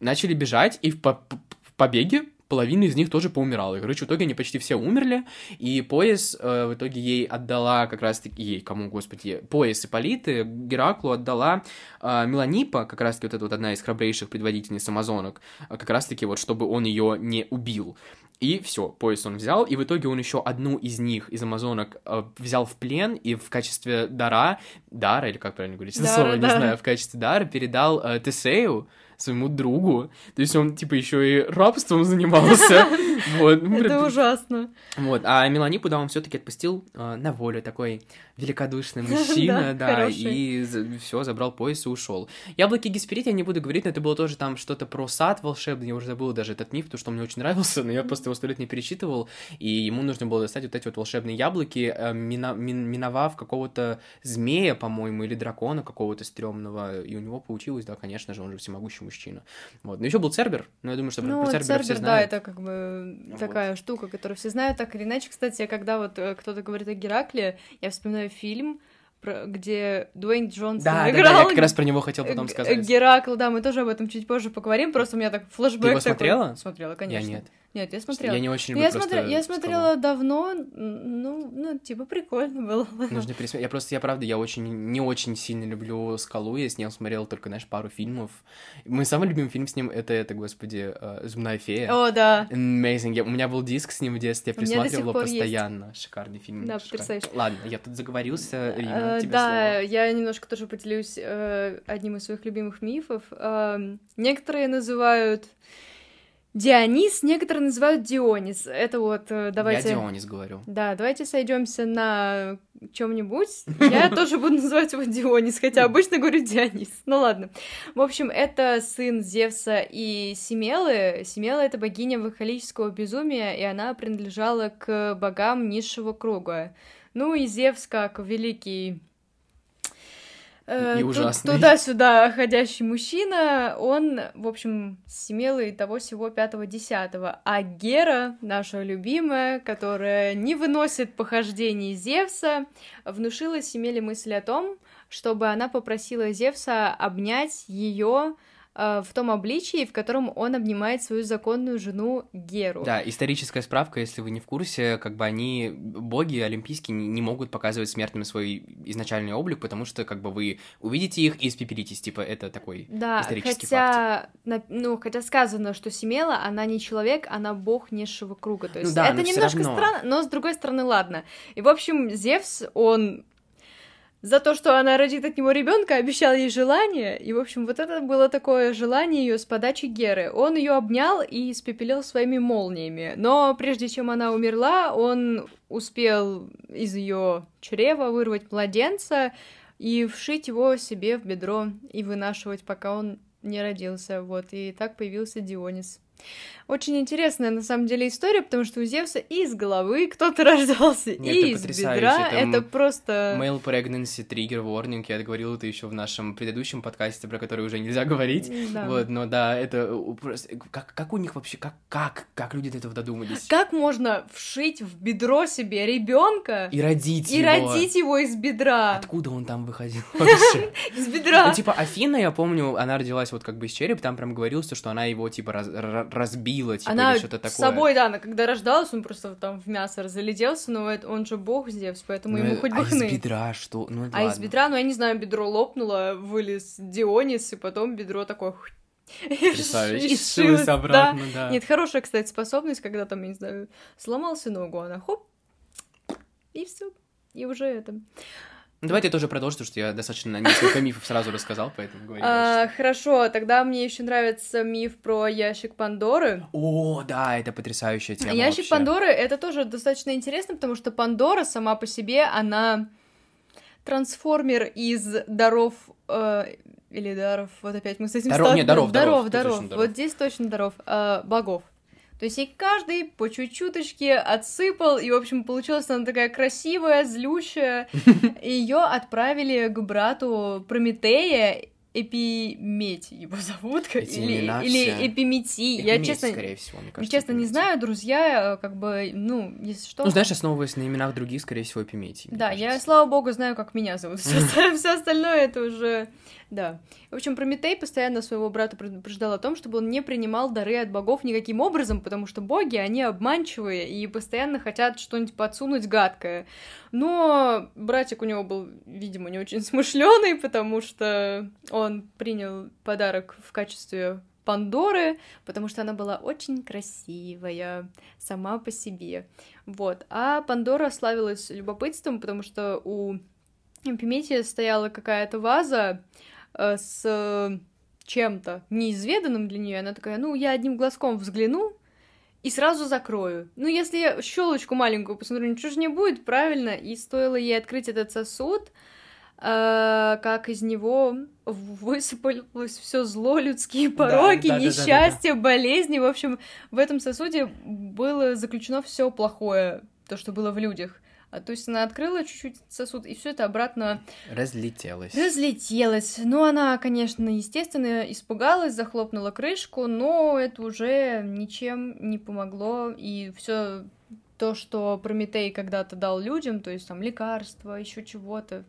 начали бежать, и в, по- в побеге половина из них тоже поумирала. И, короче, в итоге они почти все умерли, и пояс э, в итоге ей отдала как раз-таки, ей, кому, господи, пояс Ипполиты Гераклу отдала э, Меланипа, как раз-таки вот эта вот одна из храбрейших предводительниц амазонок, э, как раз-таки вот, чтобы он ее не убил. И все, пояс он взял, и в итоге он еще одну из них, из амазонок, э, взял в плен и в качестве дара, дара, или как правильно говорить, Дара, слово, не дара. знаю, в качестве дара передал э, Тесею, своему другу. То есть он, типа, еще и рабством занимался. Вот. Это ужасно. Вот. А Меланипу, да, он все-таки отпустил э, на волю. Такой великодушный мужчина, Да, и все, забрал пояс и ушел. Яблоки Гесперид я не буду говорить, но это было тоже там что-то про сад волшебный. Я уже забыл даже этот миф, потому что он мне очень нравился, но я просто его сто лет не перечитывал. И ему нужно было достать вот эти вот волшебные яблоки, э, миновав какого-то змея, по-моему, или дракона какого-то стрёмного. И у него получилось, да, конечно же, он же всемогущий мужчина. Вот. Но еще был Цербер, но я думаю, что Ну, про Цербера все Цербер, да, знают. это как бы Вот. такая штука, которую все знают, так или иначе. Кстати, когда вот э, кто-то говорит о Геракле, я вспоминаю фильм, где Дуэйн Джонсон Да, да, да, играл я как раз про него хотел потом сказать. Геракл, да, мы тоже об этом чуть позже поговорим, просто у меня так флешбэк Ты его такой. смотрела? Смотрела, конечно. Я нет. Нет, я смотрела. Я не очень Ну, люблю я, просто смотрела, я смотрела давно, н- ну, ну, типа, прикольно было. Нужно пересмотреть. Я просто, я правда, я очень, не очень сильно люблю «Скалу», я с ним смотрел только, знаешь, пару фильмов. Мой самый любимый фильм с ним — это, это господи, э, «Зубная фея». О, да. Amazing. Я- у меня был диск с ним в детстве, я У меня до сих присматривал его пор есть. постоянно. Шикарный фильм. Да, шикарный. потрясающе. Ладно, я тут заговорился, Э, тебе да, слово. я немножко тоже поделюсь э, одним из своих любимых мифов. Эм, некоторые называют Дионис, некоторые называют Дионис. Это вот э, давайте. Я Дионис говорю. Да, давайте сойдемся на чем-нибудь. Я тоже буду называть его Дионис, хотя обычно говорю Дионис. Ну ладно. В общем, это сын Зевса и Семелы. Семела — это богиня вокалического безумия, и она принадлежала к богам низшего круга. Ну и Зевс, как великий... э, И ужасный. Туда-сюда ходящий мужчина, он, в общем, с Семелой того всего пятого-десятого. А Гера, наша любимая, которая не выносит похождений Зевса, внушила Семеле мысль о том, чтобы она попросила Зевса обнять ее в том обличии, в котором он обнимает свою законную жену Геру. Да, историческая справка, если вы не в курсе, как бы они, боги олимпийские, не могут показывать смертным свой изначальный облик, потому что, как бы, вы увидите их и испепелитесь, типа, это такой Да, исторический хотя, на- ну, хотя сказано, что Семела, она не человек, она бог низшего круга. То Ну есть да, это немножко равно. странно, но с другой стороны, ладно. И, в общем, Зевс, он за то, что она родит от него ребенка, обещал ей желание. И, в общем, вот это было такое желание ее с подачи Геры. Он ее обнял и испепелил своими молниями. Но прежде чем она умерла, он успел из ее чрева вырвать младенца и вшить его себе в бедро и вынашивать, пока он не родился. Вот, и так появился Дионис. Очень интересная, на самом деле, история, потому что у Зевса и из головы кто-то рождался, Это и из бедра. это Это, просто... Male pregnancy trigger warning, я говорил это еще в нашем предыдущем подкасте, про который уже нельзя говорить. Да. Вот, но да, это просто... Как, как у них вообще, как, как, как люди до этого додумались? Как можно вшить в бедро себе ребенка И родить и его. родить его из бедра? Откуда он там выходил? Из бедра. Ну, типа, Афина, я помню, она родилась вот как бы из черепа, там прям говорилось, что она его, типа, разбила, типа, Она или что-то такое. с собой, да, она когда рождалась, он просто там в мясо разлетелся, но это- он же бог Зевс, поэтому Ну, ему хоть а бы из хны. бедра что? Ну, А из ладно. бедра, ну я не знаю, бедро лопнуло, вылез Дионис, и потом бедро такое... и Сшилось сшилось, да. обратно, да. Нет, хорошая, кстати, способность, когда там, я не знаю, сломался ногу, она хоп, и все. И уже это. Ну, давайте тоже продолжим, потому что я достаточно несколько мифов сразу рассказал, поэтому говорю. А, хорошо, тогда мне еще нравится миф про ящик Пандоры. О, да, это потрясающая тема ящик вообще. Пандоры это тоже достаточно интересно, потому что Пандора сама по себе, она трансформер из даров э, или даров, вот опять мы с этим Даров- нет, даров, даров, даров, даров. вот здесь точно даров, э, богов. То есть ей каждый по чуть-чуточке отсыпал, и, в общем, получилась она такая красивая, злющая. Ее отправили к брату Прометея, Эпиметий его зовут, Эти или, или все. Эпиметий. Я, честно, скорее всего, мне кажется, честно не знаю, друзья, э, как бы, ну, если что... Ну, знаешь, основываясь на именах других, скорее всего, Эпиметий. мне Да, я, кажется. слава богу, знаю, как меня зовут. Все, остальное это уже Да. В общем, Прометей постоянно своего брата предупреждал о том, чтобы он не принимал дары от богов никаким образом, потому что боги, они обманчивые и постоянно хотят что-нибудь подсунуть гадкое. Но братик у него был, видимо, не очень смышленый, потому что он принял подарок в качестве Пандоры, потому что она была очень красивая сама по себе. Вот. А Пандора славилась любопытством, потому что у Эпиметия стояла какая-то ваза с чем-то неизведанным для нее. Она такая, ну, я одним глазком взгляну и сразу закрою. Ну, если я щелочку маленькую посмотрю, ничего же не будет, правильно? И стоило ей открыть этот сосуд, э, как из него высыпалось все зло, людские пороки, да, да, несчастье, да, да, да. болезни. В общем, в этом сосуде было заключено все плохое, то, что было в людях. А, то есть она открыла чуть-чуть сосуд, и все это обратно... Разлетелось. Разлетелось. Ну, она, конечно, естественно, испугалась, захлопнула крышку, но это уже ничем не помогло, и все то, что Прометей когда-то дал людям, то есть там лекарства, еще чего-то,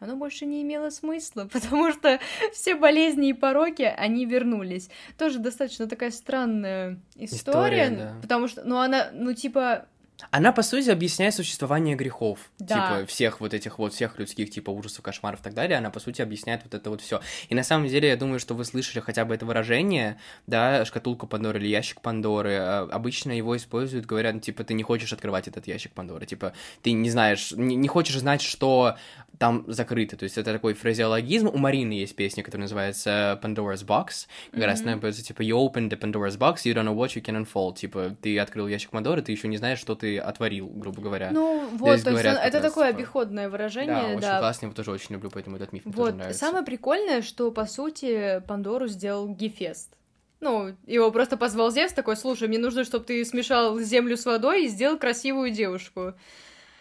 оно больше не имело смысла, потому что все болезни и пороки, они вернулись. Тоже достаточно такая странная история, история да. потому что, ну, она, ну, типа, она, по сути, объясняет существование грехов. Да. Типа, всех вот этих вот, всех людских, типа, ужасов, кошмаров и так далее. Она, по сути, объясняет вот это вот все. И на самом деле, я думаю, что вы слышали хотя бы это выражение, да, шкатулка Пандоры или ящик Пандоры. А, обычно его используют, говорят, типа, ты не хочешь открывать этот ящик Пандоры. Типа, ты не знаешь, не, не хочешь знать, что там закрыто. То есть это такой фразеологизм. У Марины есть песня, которая называется Pandora's Box. Как mm-hmm. раз она типа, you open the Pandora's Box, you don't know what you can unfold. Типа, ты открыл ящик Пандоры, ты еще не знаешь, что ты отварил, грубо говоря. Ну, вот, то есть говорят, это такое типа... обиходное выражение, да. очень да. классно, я его тоже очень люблю, поэтому этот миф мне вот. тоже нравится. Самое прикольное, что, по сути, Пандору сделал Гефест. Ну, его просто позвал Зевс такой, слушай, мне нужно, чтобы ты смешал землю с водой и сделал красивую девушку.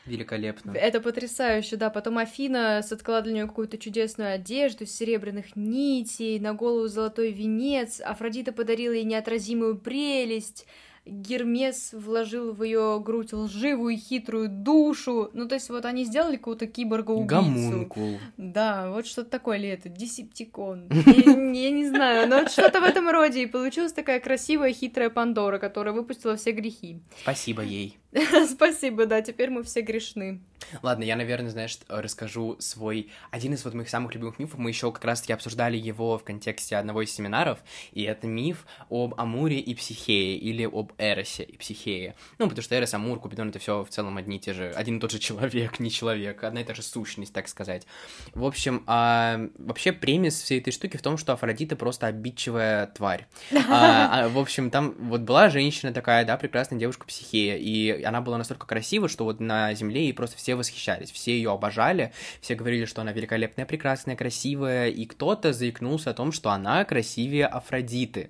Великолепно. Это потрясающе, да. Потом Афина соткала для нее какую-то чудесную одежду из серебряных нитей, на голову золотой венец. Афродита подарила ей неотразимую прелесть. Гермес вложил в ее грудь лживую и хитрую душу. Ну, то есть, вот они сделали какого-то киборга-убийцу. Гомункул. Да, вот что-то такое ли это? Десептикон. Я не знаю, но что-то в этом роде. И получилась такая красивая, хитрая Пандора, которая выпустила все грехи. Спасибо ей. Спасибо, да, теперь мы все грешны. Ладно, я, наверное, знаешь, расскажу свой... Один из вот моих самых любимых мифов, мы еще как раз-таки обсуждали его в контексте одного из семинаров, и это миф об Амуре и Психее, или об Эросе и Психее. Ну, потому что Эрос, Амур, Купидон — это все в целом одни и те же... Один и тот же человек, не человек, одна и та же сущность, так сказать. В общем, а, вообще премис всей этой штуки в том, что Афродита просто обидчивая тварь. А, а, в общем, там вот была женщина такая, да, прекрасная девушка Психея, и она была настолько красива, что вот на земле ей просто все восхищались, все ее обожали, все говорили, что она великолепная, прекрасная, красивая, и кто-то заикнулся о том, что она красивее Афродиты.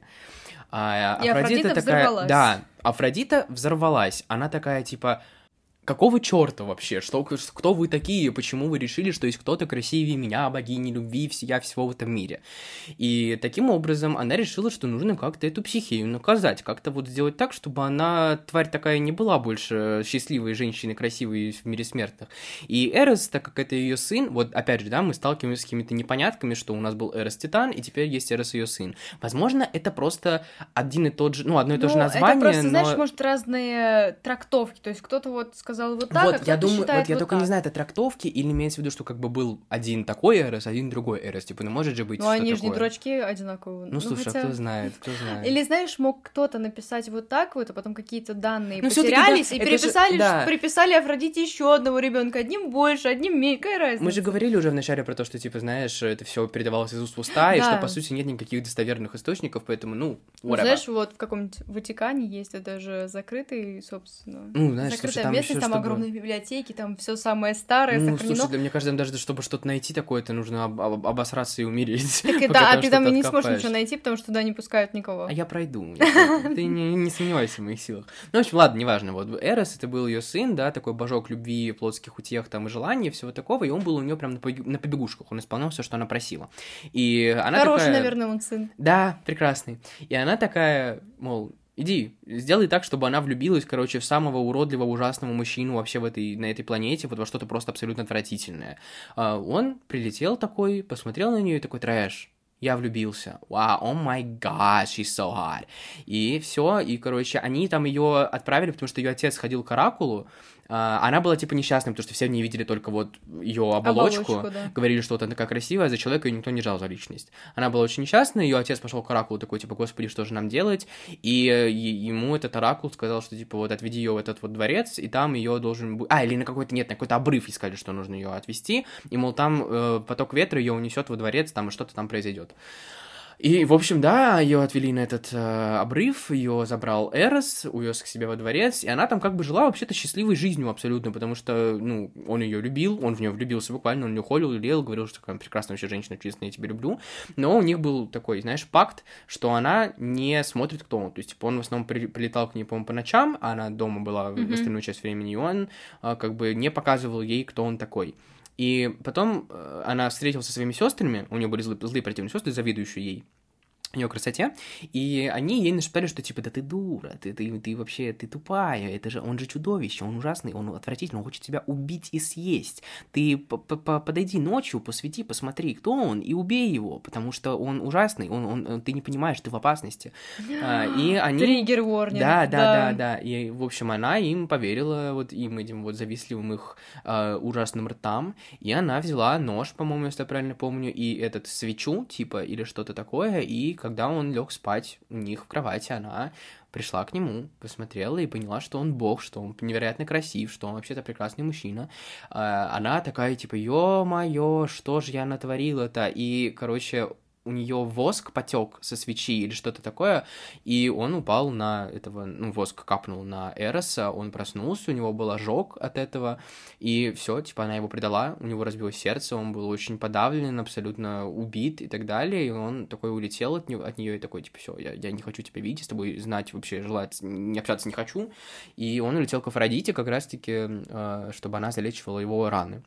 А, и Афродита, Афродита такая, взорвалась. да, Афродита взорвалась. Она такая типа, Какого черта вообще? Что, кто вы такие? Почему вы решили, что есть кто-то красивее меня, богини любви, всея всего в этом мире? И таким образом она решила, что нужно как-то эту психию наказать, как-то вот сделать так, чтобы она, тварь такая, не была больше счастливой женщиной, красивой в мире смертных. И Эрос, так как это ее сын, вот опять же, да, мы сталкиваемся с какими-то непонятками, что у нас был Эрос Титан, и теперь есть Эрос ее сын. Возможно, это просто один и тот же, ну, одно и то ну, же название, это просто, но... знаешь, может, разные трактовки, то есть кто-то вот сказал сказал вот так, вот, а я думаю, вот я вот только так. не знаю, это трактовки или имеется в виду, что как бы был один такой Эрос, один другой Эрос, типа, ну может же быть Ну они же не дурачки одинаковые. Ну, ну слушай, а хотя... кто знает, кто знает. Или знаешь, мог кто-то написать вот так вот, а потом какие-то данные ну, потерялись да, и переписали, же... да. приписали Афродите еще одного ребенка, одним больше, одним меньше, какая разница? Мы же говорили уже в начале про то, что типа, знаешь, это все передавалось из уст в уста, и что по сути нет никаких достоверных источников, поэтому ну. Ну, знаешь, вот в каком-нибудь Ватикане есть это же закрытый, собственно. Ну, знаешь, слушай, там местность, там чтобы... огромные библиотеки там все самое старое ну, сохранено. Слушай, да, мне кажется, даже чтобы что-то найти такое, это нужно об- об- обосраться и умереть. Так, да, а ты там и не сможешь ничего найти, потому что туда не пускают никого. А я пройду. Ты не, не сомневайся в моих силах. Ну, в общем, ладно, неважно. Вот Эрос, это был ее сын, да, такой божок любви, плотских утех там и желаний, всего такого, и он был у нее прям на побегушках, он исполнял все, что она просила. И она Хороший, такая... наверное, он сын. Да, прекрасный. И она такая, мол, Иди, сделай так, чтобы она влюбилась, короче, в самого уродливого, ужасного мужчину вообще в этой, на этой планете, вот во что-то просто абсолютно отвратительное. А он прилетел такой, посмотрел на нее и такой, трэш, я влюбился. Вау, о май гад, she's so hot. И все, и, короче, они там ее отправили, потому что ее отец ходил к Оракулу, она была типа несчастной, потому что все в ней видели только вот ее оболочку, Оболочку, да. говорили, что вот она такая красивая, за человека ее никто не жал за личность. Она была очень несчастная, ее отец пошел к оракулу такой, типа, господи, что же нам делать? И ему этот оракул сказал, что типа вот отведи ее в этот вот дворец, и там ее должен быть... А, или на какой-то, нет, на какой-то обрыв искали, что нужно ее отвести, и, мол, там э, поток ветра ее унесет во дворец, там и что-то там произойдет. И, в общем, да, ее отвели на этот э, обрыв, ее забрал Эрос, увез к себе во дворец, и она там как бы жила вообще-то счастливой жизнью абсолютно, потому что, ну, он ее любил, он в нее влюбился буквально, он ее холил, лелеял, говорил, что такая прекрасная вообще женщина, честная, я тебя люблю, но у них был такой, знаешь, пакт, что она не смотрит, кто он, то есть, типа, он в основном при- прилетал к ней, по-моему, по ночам, а она дома была Мгм. остальную часть времени, и он э, как бы не показывал ей, кто он такой. И потом э, она встретилась со своими сестрами, у нее были злые, злые противные сестры, завидующие ей ее красоте, и они ей нашептали, что типа, да ты дура, ты, ты, ты вообще, ты тупая, это же, он же чудовище, он ужасный, он отвратительный, он хочет тебя убить и съесть. Ты подойди ночью, посвети, посмотри, кто он, и убей его, потому что он ужасный, он, он, ты не понимаешь, ты в опасности. А, и они... Триггер ворнинг. Да, да, да, да. И, в общем, она им поверила, вот им, этим вот завистливым их э, ужасным ртам, и она взяла нож, по-моему, если я правильно помню, и этот свечу, типа, или что-то такое, и когда он лег спать у них в кровати, она пришла к нему, посмотрела и поняла, что он бог, что он невероятно красив, что он вообще-то прекрасный мужчина. А, Она такая, типа, ё-моё, что же я натворила-то? И, короче, у нее воск потек со свечи или что-то такое, и он упал на этого, ну, воск капнул на Эроса, он проснулся, у него был ожог от этого, и все, типа, она его предала, у него разбилось сердце, он был очень подавлен, абсолютно убит и так далее, и он такой улетел от, него, от нее и такой, типа, все, я, я не хочу тебя видеть, с тобой знать вообще, желать, не общаться не хочу, и он улетел к Афродите как раз-таки, э, чтобы она залечивала его раны.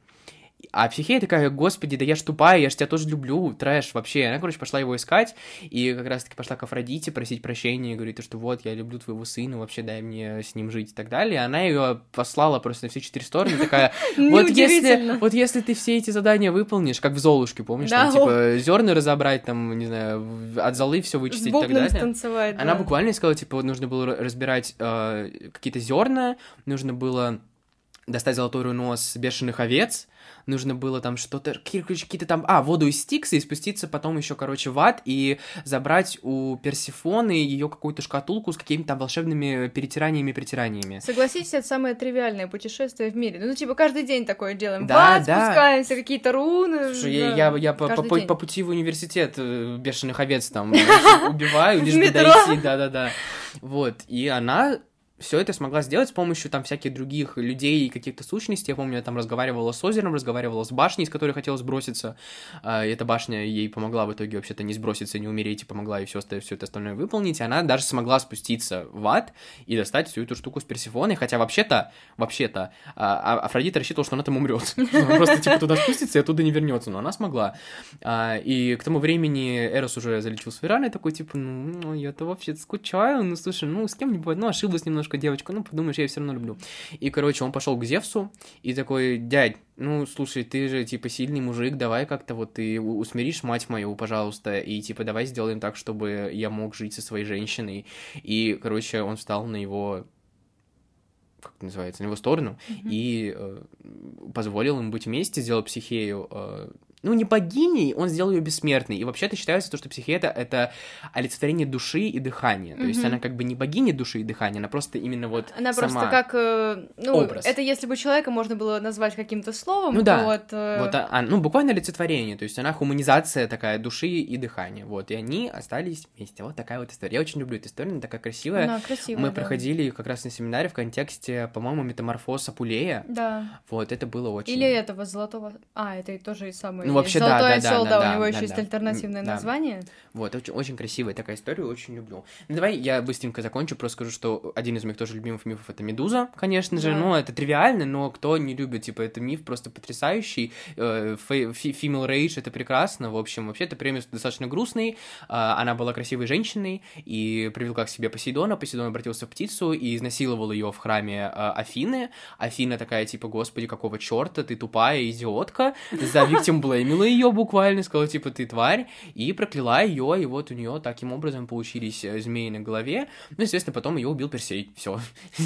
А психея такая, господи, да я ж тупая, я ж тебя тоже люблю, трэш вообще. Она, короче, пошла его искать, и как раз-таки пошла к Афродите просить прощения, и говорит, что вот, я люблю твоего сына, вообще дай мне с ним жить и так далее. Она ее послала просто на все четыре стороны, такая, вот если, вот если ты все эти задания выполнишь, как в Золушке, помнишь, там, типа, зерна разобрать, там, не знаю, от золы все вычистить и так далее. Она буквально сказала, типа, нужно было разбирать э, какие-то зерна, нужно было достать золотой руно с бешеных овец, нужно было там что-то, какие-то там, а, воду из Стикса и спуститься потом еще, короче, в ад и забрать у Персифоны ее какую-то шкатулку с какими-то там волшебными перетираниями притираниями. Согласитесь, это самое тривиальное путешествие в мире. Ну, типа, каждый день такое делаем. Да, Бац, да. спускаемся, какие-то руны. Слушай, я, да. я, я по, по- день. по пути в университет э, бешеных овец там убиваю, лишь В бы дойти, да-да-да. Вот, и она все это смогла сделать с помощью там всяких других людей и каких-то сущностей. Я помню, я там разговаривала с озером, разговаривала с башней, с которой хотела сброситься. А, и эта башня ей помогла в итоге вообще-то не сброситься, не умереть, и помогла ей все, все это остальное выполнить. И она даже смогла спуститься в ад и достать всю эту штуку с Персифоной. Хотя вообще-то, вообще-то, а, а- Афродита рассчитывала, что она там умрет. Просто типа туда спустится и оттуда не вернется. Но она смогла. И к тому времени Эрос уже залечил свои раны, такой, типа, ну, ну, я-то вообще скучаю, ну, слушай, ну, с кем не бывает, ну, ошиблась немножко девочка, ну, подумаешь, я ее все равно люблю. И, короче, он пошел к Зевсу и такой, дядь, ну, слушай, ты же, типа, сильный мужик, давай как-то вот ты усмиришь мать мою, пожалуйста, и, типа, давай сделаем так, чтобы я мог жить со своей женщиной. И, короче, он встал на его как это называется, на его сторону, и э, позволил им быть вместе, сделал психею, э, ну, не богиней, он сделал ее бессмертной. И вообще-то считается, то, что психея это, олицетворение души и дыхания. То есть Мгм. она как бы не богиня души и дыхания, она просто именно вот Она сама. просто как, э, ну, образ. это если бы человека можно было назвать каким-то словом, Ну да, вот, э, Вот, а- а, ну, буквально олицетворение, то есть она хуманизация такая души и дыхания, вот, и они остались вместе, вот такая вот история. Я очень люблю эту историю, она такая красивая. она красивая, Мы да. проходили как раз на семинаре в контексте, по-моему, метаморфоз Апулея, Да. вот, это было очень... Или этого золотого... А, это и тоже и самый Ну, вообще, да, Золотой да, осел, да, да, да, у него да, еще да. есть альтернативное Да. название. Вот, очень, очень красивая такая история, очень люблю. Ну, давай я быстренько закончу, просто скажу, что один из моих тоже любимых мифов — это «Медуза», конечно же. Да. Ну, это тривиально, но кто не любит, типа, это миф просто потрясающий. Э, Female Rage — это прекрасно. В общем, вообще, это премис достаточно грустный. А, Она была красивой женщиной и привлекла к себе Посейдона. Посейдон обратился в птицу и изнасиловал ее в храме а, Афины. Афина такая, типа, господи, какого черта, ты тупая идиотка. За виктим блеймила ее буквально, сказала, типа, ты тварь, и прокляла ее, и вот у нее таким образом получились э, змеи на голове. Ну, естественно, потом ее убил Персей. Все.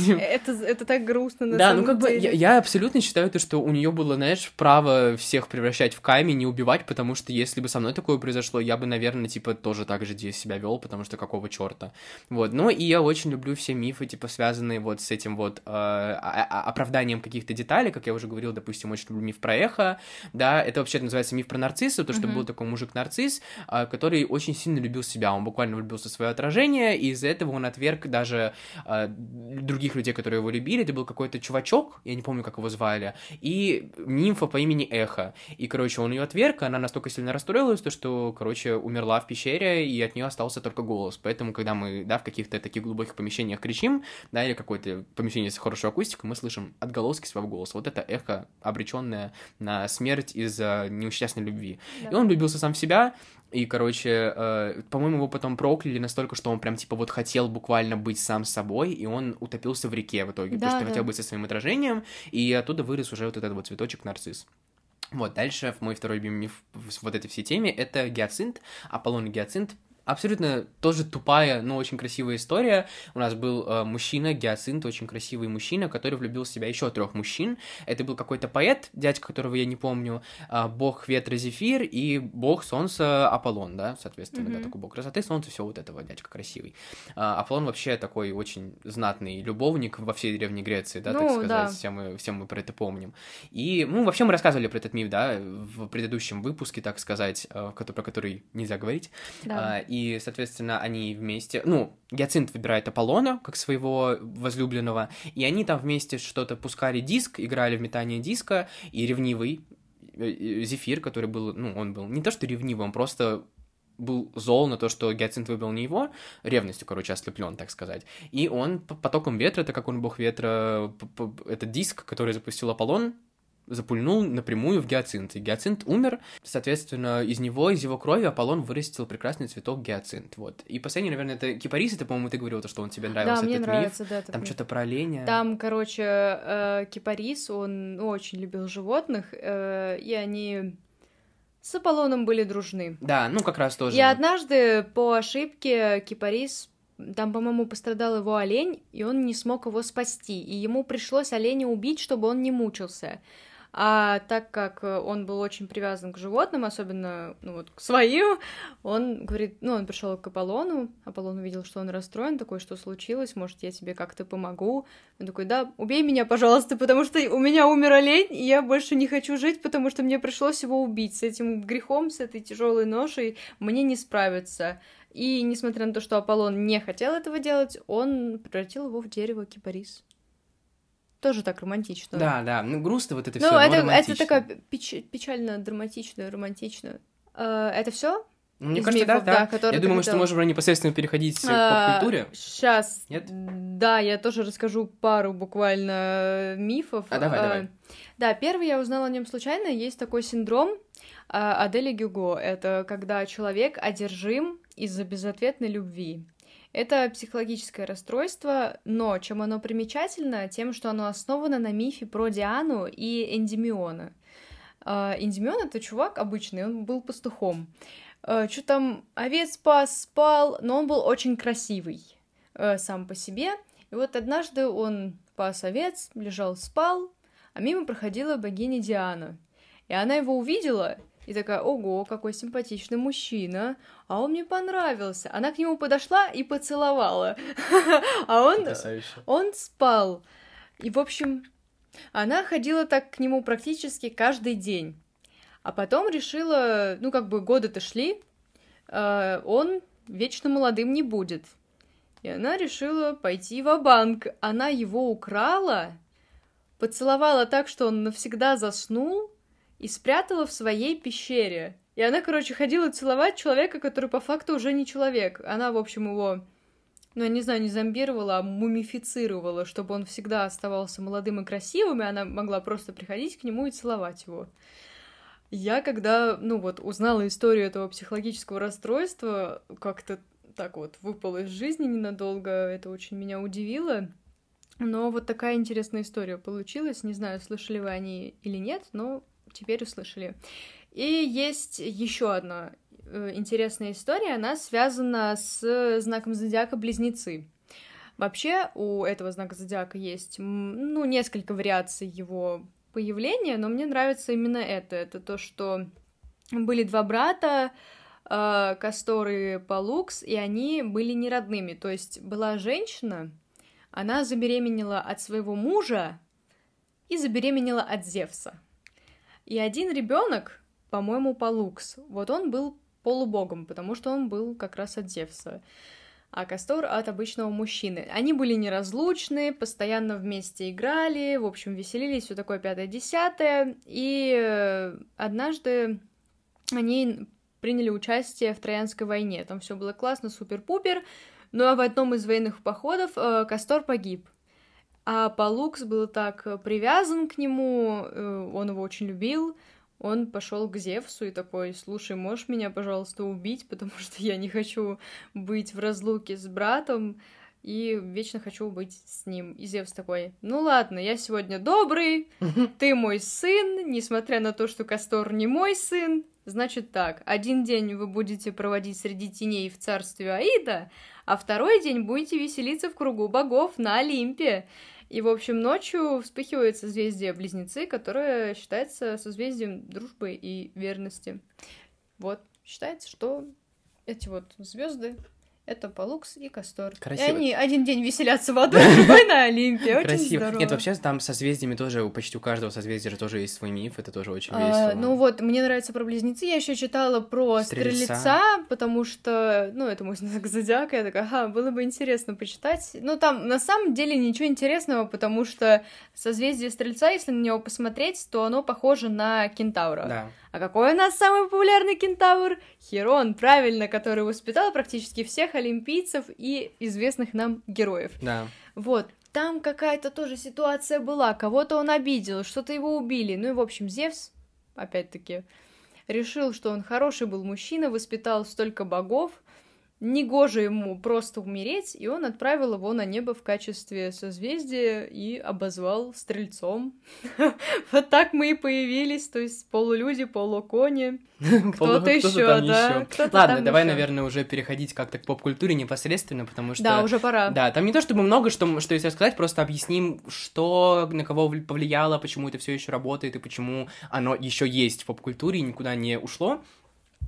Это, это так грустно, на Да, самом ну как бы деле. я, я абсолютно считаю то, что у нее было, знаешь, право всех превращать в камень и убивать, потому что если бы со мной такое произошло, я бы, наверное, типа тоже так же себя вел, потому что какого черта. Вот. Ну и я очень люблю все мифы, типа связанные вот с этим вот э, а- а- оправданием каких-то деталей, как я уже говорил, допустим, очень люблю миф про эхо, да, это вообще называется миф про нарцисса, то, что Мгм. был такой мужик-нарцисс, а, который очень сильно любил себя, он буквально влюбился в свое отражение, и из-за этого он отверг даже а, других людей, которые его любили. Это был какой-то чувачок, я не помню, как его звали, и нимфа по имени Эхо. И, короче, он ее отверг, она настолько сильно расстроилась, то, что, короче, умерла в пещере, и от нее остался только голос. Поэтому, когда мы, да, в каких-то таких глубоких помещениях кричим, да, или какое-то помещение с хорошей акустикой, мы слышим отголоски своего голоса. Вот это эхо, обреченное на смерть из-за несчастной любви. Да. И он влюбился сам в себя, и, короче, э, по-моему, его потом прокляли настолько, что он прям, типа, вот хотел буквально быть сам собой, и он утопился в реке в итоге, Да, потому что да. хотел быть со своим отражением, и оттуда вырос уже вот этот вот цветочек нарцисс. Вот, дальше мой второй любимый миф в вот этой всей теме — это гиацинт, Аполлон и гиацинт. Абсолютно тоже тупая, но очень красивая история. У нас был э, мужчина, гиацинт, очень красивый мужчина, который влюбил в себя еще трех мужчин. Это был какой-то поэт, дядька, которого я не помню, а, бог ветра Зефир и бог солнца Аполлон, да, соответственно, да, Мгм. такой бог красоты, солнца, все вот этого дядька красивый. А, Аполлон вообще такой очень знатный любовник во всей Древней Греции, да, так Ну, сказать, да. все мы, все мы про это помним. И, ну, вообще мы рассказывали про этот миф, да, в предыдущем выпуске, так сказать, э, про который нельзя говорить. Да. И, соответственно, они вместе... Ну, Гиацинт выбирает Аполлона как своего возлюбленного, и они там вместе что-то пускали диск, играли в метание диска, и ревнивый э, э, Зефир, который был... Ну, он был не то что ревнивый, он просто был зол на то, что Гиацинт выбрал не его, ревностью, короче, ослеплен, так сказать. И он потоком ветра, так как он бог ветра, этот диск, который запустил Аполлон, запульнул напрямую в гиацинт. И гиацинт умер, соответственно, из него, из его крови Аполлон вырастил прекрасный цветок гиацинт. Вот. И последний, наверное, это кипарис, это, по-моему, ты говорил, то, что он тебе нравился, да, мне этот нравится, да, миф. этот Там миф. что-то про оленя. Там, короче, э, кипарис, он ну, очень любил животных, э, и они с Аполлоном были дружны. Да, ну как раз тоже. И однажды по ошибке кипарис, там, по-моему, пострадал его олень, и он не смог его спасти, и ему пришлось оленя убить, чтобы он не мучился. А так как э, он был очень привязан к животным, особенно ну, вот, к своим, он говорит, ну, он пришел к Аполлону, Аполлон увидел, что он расстроен, такой, что случилось, может, я тебе как-то помогу. Он такой, да, убей меня, пожалуйста, потому что у меня умер олень, и я больше не хочу жить, потому что мне пришлось его убить. С этим грехом, с этой тяжелой ношей мне не справиться. И несмотря на то, что Аполлон не хотел этого делать, он превратил его в дерево кипарис. Тоже так романтично. Да, да, ну грустно вот это Ну, все, это, это такая печ- печально, драматично, романтично. Э, это все? Ну, Мне из кажется, мифов, да, да, да. Я думаю, что можем уже непосредственно переходить к поп-культуре. Сейчас. Нет? Да, я тоже расскажу пару буквально э, мифов. А, давай, Э, давай. Да, первый я узнала о нем случайно. Есть такой синдром э, Адели Гюго. Это когда человек одержим из-за безответной любви. Это психологическое расстройство, но чем оно примечательно, тем, что оно основано на мифе про Диану и Эндимиона. Э, Эндимион — это чувак обычный, он был пастухом. Что там, овец пас, спал, но он был очень красивый э, сам по себе. И вот однажды он пас овец, лежал, спал, а мимо проходила богиня Диана. И она его увидела и такая, ого, какой симпатичный мужчина, а он мне понравился. Она к нему подошла и поцеловала, а он, он спал. И, в общем, она ходила так к нему практически каждый день. А потом решила, ну, как бы годы-то шли, э, он вечно молодым не будет. И она решила пойти в банк Она его украла, поцеловала так, что он навсегда заснул, и спрятала в своей пещере. И она, короче, ходила целовать человека, который по факту уже не человек. Она, в общем, его, ну, я не знаю, не зомбировала, а мумифицировала, чтобы он всегда оставался молодым и красивым, и она могла просто приходить к нему и целовать его. Я, когда, ну вот, узнала историю этого психологического расстройства, как-то так вот выпало из жизни ненадолго, это очень меня удивило. Но вот такая интересная история получилась. Не знаю, слышали вы они или нет, но теперь услышали. И есть еще одна э, интересная история, она связана с знаком зодиака Близнецы. Вообще у этого знака зодиака есть, ну, несколько вариаций его появления, но мне нравится именно это. Это то, что были два брата, э, Кастор и Палукс, и они были не родными. То есть была женщина, она забеременела от своего мужа и забеременела от Зевса. И один ребенок по-моему, Палукс. Вот он был полубогом, потому что он был как раз от Зевса, а Кастор от обычного мужчины. Они были неразлучны, постоянно вместе играли, в общем, веселились, все такое пятое-десятое, и э, однажды они приняли участие в Троянской войне. Там все было классно, супер-пупер, но в одном из военных походов э, Кастор погиб. А Палукс был так привязан к нему, э, он его очень любил, он пошел к Зевсу и такой, слушай, можешь меня, пожалуйста, убить, потому что я не хочу быть в разлуке с братом и вечно хочу быть с ним. И Зевс такой, ну ладно, я сегодня добрый, ты мой сын, несмотря на то, что Кастор не мой сын, значит так, один день вы будете проводить среди теней в царстве Аида, а второй день будете веселиться в кругу богов на Олимпе. И, в общем, ночью вспыхивает созвездие Близнецы, которое считается созвездием дружбы и верности. Вот, считается, что эти вот звезды это Палукс и Кастор. Красиво. И они один день веселятся в аду, другой на Олимпе. Очень Красиво. здорово. Нет, вообще там со созвездиями тоже, почти у каждого созвездия же тоже есть свой миф, это тоже очень а, весело. Ну вот, мне нравится про близнецы, я еще читала про Стрельца. Стрельца, потому что, ну, это мой знак зодиака, я такая, ага, было бы интересно почитать. Ну, там на самом деле ничего интересного, потому что созвездие Стрельца, если на него посмотреть, то оно похоже на Кентавра. Да. А какой у нас самый популярный кентавр? Херон, правильно, который воспитал практически всех олимпийцев и известных нам героев. Да. Вот, там какая-то тоже ситуация была, кого-то он обидел, что-то его убили. Ну и, в общем, Зевс, опять-таки, решил, что он хороший был мужчина, воспитал столько богов, негоже ему просто умереть, и он отправил его на небо в качестве созвездия и обозвал стрельцом. Вот так мы и появились, то есть полулюди, полукони. Кто-то еще, да. Ладно, давай, наверное, уже переходить как-то к поп-культуре непосредственно, потому что... Да, уже пора. Да, там не то чтобы много, что, что если рассказать, просто объясним, что на кого повлияло, почему это все еще работает и почему оно еще есть в поп-культуре и никуда не ушло.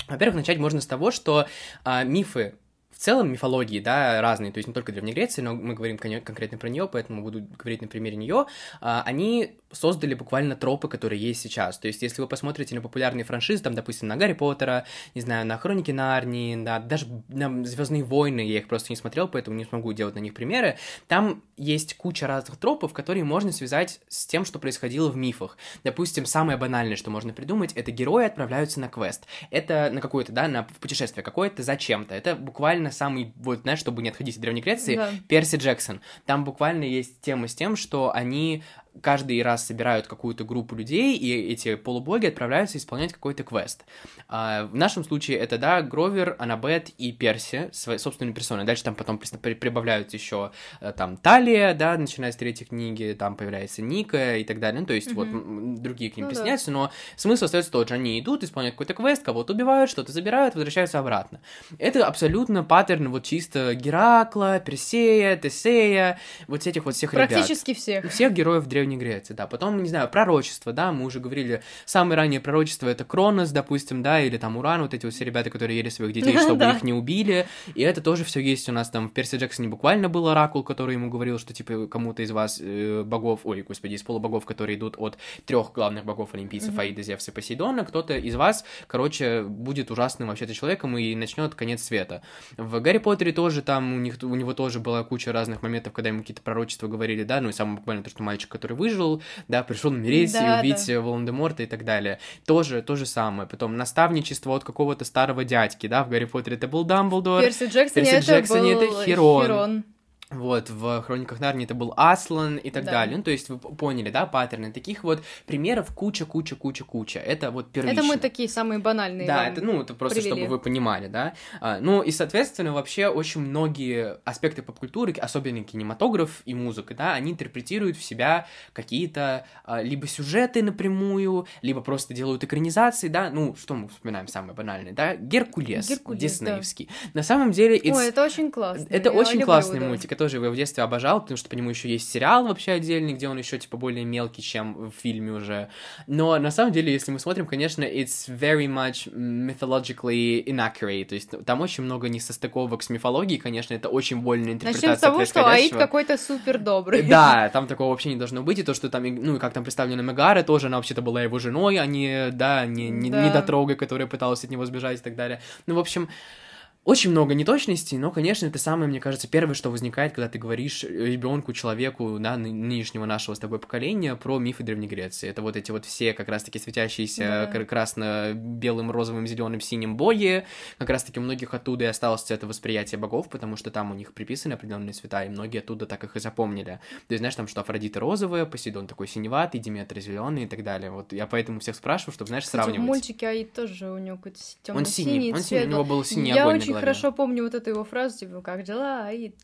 Во-первых, начать можно с того, что а, мифы в целом мифологии, да, разные, то есть не только Древней Греции, но мы говорим конкретно про нее, поэтому буду говорить на примере нее, а, они создали буквально тропы, которые есть сейчас. То есть, если вы посмотрите на популярные франшизы, там, допустим, на Гарри Поттера, не знаю, на Хроники Нарнии, на даже на Звездные войны, я их просто не смотрел, поэтому не смогу делать на них примеры, там есть куча разных тропов, которые можно связать с тем, что происходило в мифах. Допустим, самое банальное, что можно придумать, это герои отправляются на квест. Это на какое-то, да, на путешествие какое-то зачем-то. Это буквально самый, вот, знаешь, чтобы не отходить от Древней Греции, да. Перси Джексон. Там буквально есть тема с тем, что они каждый раз собирают какую-то группу людей, и эти полубоги отправляются исполнять какой-то квест. А, в нашем случае это, да, Гровер, Анабет и Перси, своей собственной персоной. Дальше там потом прибавляются еще э, там Талия, да, начиная с третьей книги, там появляется Ника и так далее. Ну, то есть mm-hmm. вот другие к ним ну, присоединяются, да. но смысл остается тот же. Они идут, исполняют какой-то квест, кого-то убивают, что-то забирают, возвращаются обратно. Это абсолютно паттерн вот чисто Геракла, Персея, Тесея, вот этих вот всех Практически ребят. Практически всех. Всех героев Древней Древней Греции, да. Потом, не знаю, пророчество, да, мы уже говорили, самое раннее пророчество это Кронос, допустим, да, или там Уран, вот эти вот все ребята, которые ели своих детей, чтобы их не убили, и это тоже все есть у нас там в Перси Джексоне буквально был оракул, который ему говорил, что типа кому-то из вас э, богов, ой, господи, из полубогов, которые идут от трех главных богов олимпийцев. Аида, Зевса и Посейдона, кто-то из вас, короче, будет ужасным вообще-то человеком и начнет конец света. В Гарри Поттере тоже там у них у него тоже была куча разных моментов, когда ему какие-то пророчества говорили, да, ну и самое буквально то, что мальчик, который выжил, да, пришел умереть Да, и убить да. э, Волан-де-Морта и так далее. Тоже то же самое. Потом наставничество от какого-то старого дядьки, да, в Гарри Поттере это был Дамблдор, Перси Джексоне Перси это Джексоне был это Херон. Херон. Вот, в Хрониках Нарнии это был Аслан и так Да. далее. Ну, то есть вы поняли, да, паттерны. Таких вот примеров куча, куча, куча, куча. Это вот первично. Это мы такие самые банальные. Да, это, ну, это просто, привели. чтобы вы понимали, да. А, ну, и, соответственно, вообще очень многие аспекты поп-культуры, особенно кинематограф и музыка, да, они интерпретируют в себя какие-то а, либо сюжеты напрямую, либо просто делают экранизации, да. Ну, что мы вспоминаем самое банальное, да? Геркулес, Геркулес, диснеевский. На самом деле, it's- Ой, это очень классно. это я очень люблю, классный да. мультик, тоже его в детстве обожал, потому что по нему еще есть сериал вообще отдельный, где он еще типа более мелкий, чем в фильме уже. Но на самом деле, если мы смотрим, конечно, it's very much mythologically inaccurate, то есть там очень много несостыковок с мифологией, конечно, это очень вольная интерпретация Начнем с того, что Аид какой-то супер добрый. Да, там такого вообще не должно быть, и то, что там, ну, и как там представлена Мегара, тоже она вообще-то была его женой, а не, да, не, не, Да. недотрогой, которая пыталась от него сбежать и так далее. Ну, в общем, очень много неточностей, но, конечно, это самое, мне кажется, первое, что возникает, когда ты говоришь ребенку, человеку, да, ны- нынешнего нашего с тобой поколения про мифы Древней Греции. Это вот эти вот все как раз-таки светящиеся Да. кра- красно-белым, розовым, зеленым, синим боги. Как раз-таки многих оттуда и осталось это восприятие богов, потому что там у них приписаны определенные цвета, и многие оттуда так их и запомнили. То есть, знаешь, там, что Афродита розовая, Посейдон такой синеватый, Диметр зеленый и так далее. Вот я поэтому всех спрашиваю, чтобы, знаешь, Кстати, в сравнивать. мультике Аид тоже у него какой-то темно Он синий, он синий, у него был синий Я огонь очень. Хорошо помню вот эту его фразу, типа, как дела, Аид?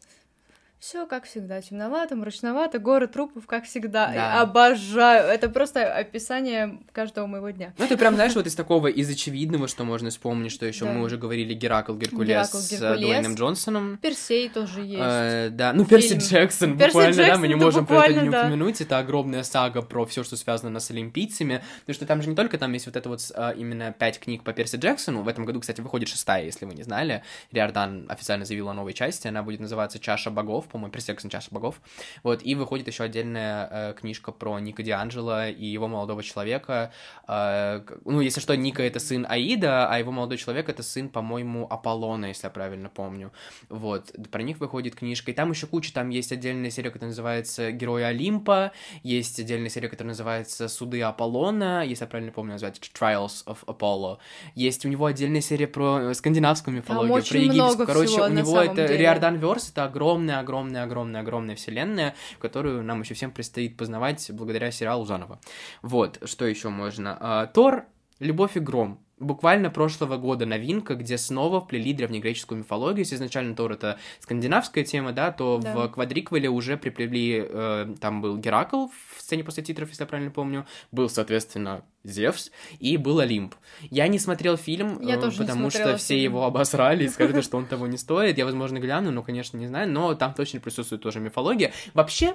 Все как всегда, темновато, мрачновато, горы трупов, как всегда. Да. Обожаю. Это просто описание каждого моего дня. Ну, ты прям, знаешь, вот из такого, из очевидного, что можно вспомнить, что еще Да. мы уже говорили, Геракл, Геркулес Геракл, с Геркулес. Дуэйном Джонсоном. Персей тоже есть. Э, да, ну Перси Фильм. Джексон, Перси буквально, да, Джексон, мы не можем про это не да. упомянуть. Это огромная сага про все, что связано с олимпийцами. Потому что там же не только там есть вот это вот а, именно пять книг по Перси Джексону. В этом году, кстати, выходит шестая, если вы не знали. Риордан официально заявила о новой части. Она будет называться Чаша богов, по-моему, Джексон Чаша богов. Вот, и выходит еще отдельная э, книжка про Ника Дианджело и его молодого человека. Э, ну, если что, Ника это сын Аида, а его молодой человек это сын, по-моему, Аполлона, если я правильно помню. Вот, про них выходит книжка. И там еще куча, там есть отдельная серия, которая называется Герои Олимпа, есть отдельная серия, которая называется Суды Аполлона, если я правильно помню, называется Trials of Apollo. Есть у него отдельная серия про э, скандинавскую мифологию, про египетскую. Короче, всего у на него это деле. Риордан Верс, это огромная, огромная, огромная, огромная вселенная, которую нам еще всем предстоит познавать благодаря сериалу заново. Вот, что еще можно? А, Тор, Любовь и гром. Буквально прошлого года новинка, где снова вплели древнегреческую мифологию. Если изначально Тор это скандинавская тема, да, то Да. в квадриквеле уже приплели, э, там был Геракл в сцене после титров, если я правильно помню, был, соответственно, Зевс и был Олимп. Я не смотрел фильм, Я э, тоже потому что смотрела все фильм. его обосрали и сказали, что он того не стоит. Я, возможно, гляну, но, конечно, не знаю, но там точно присутствует тоже мифология. Вообще,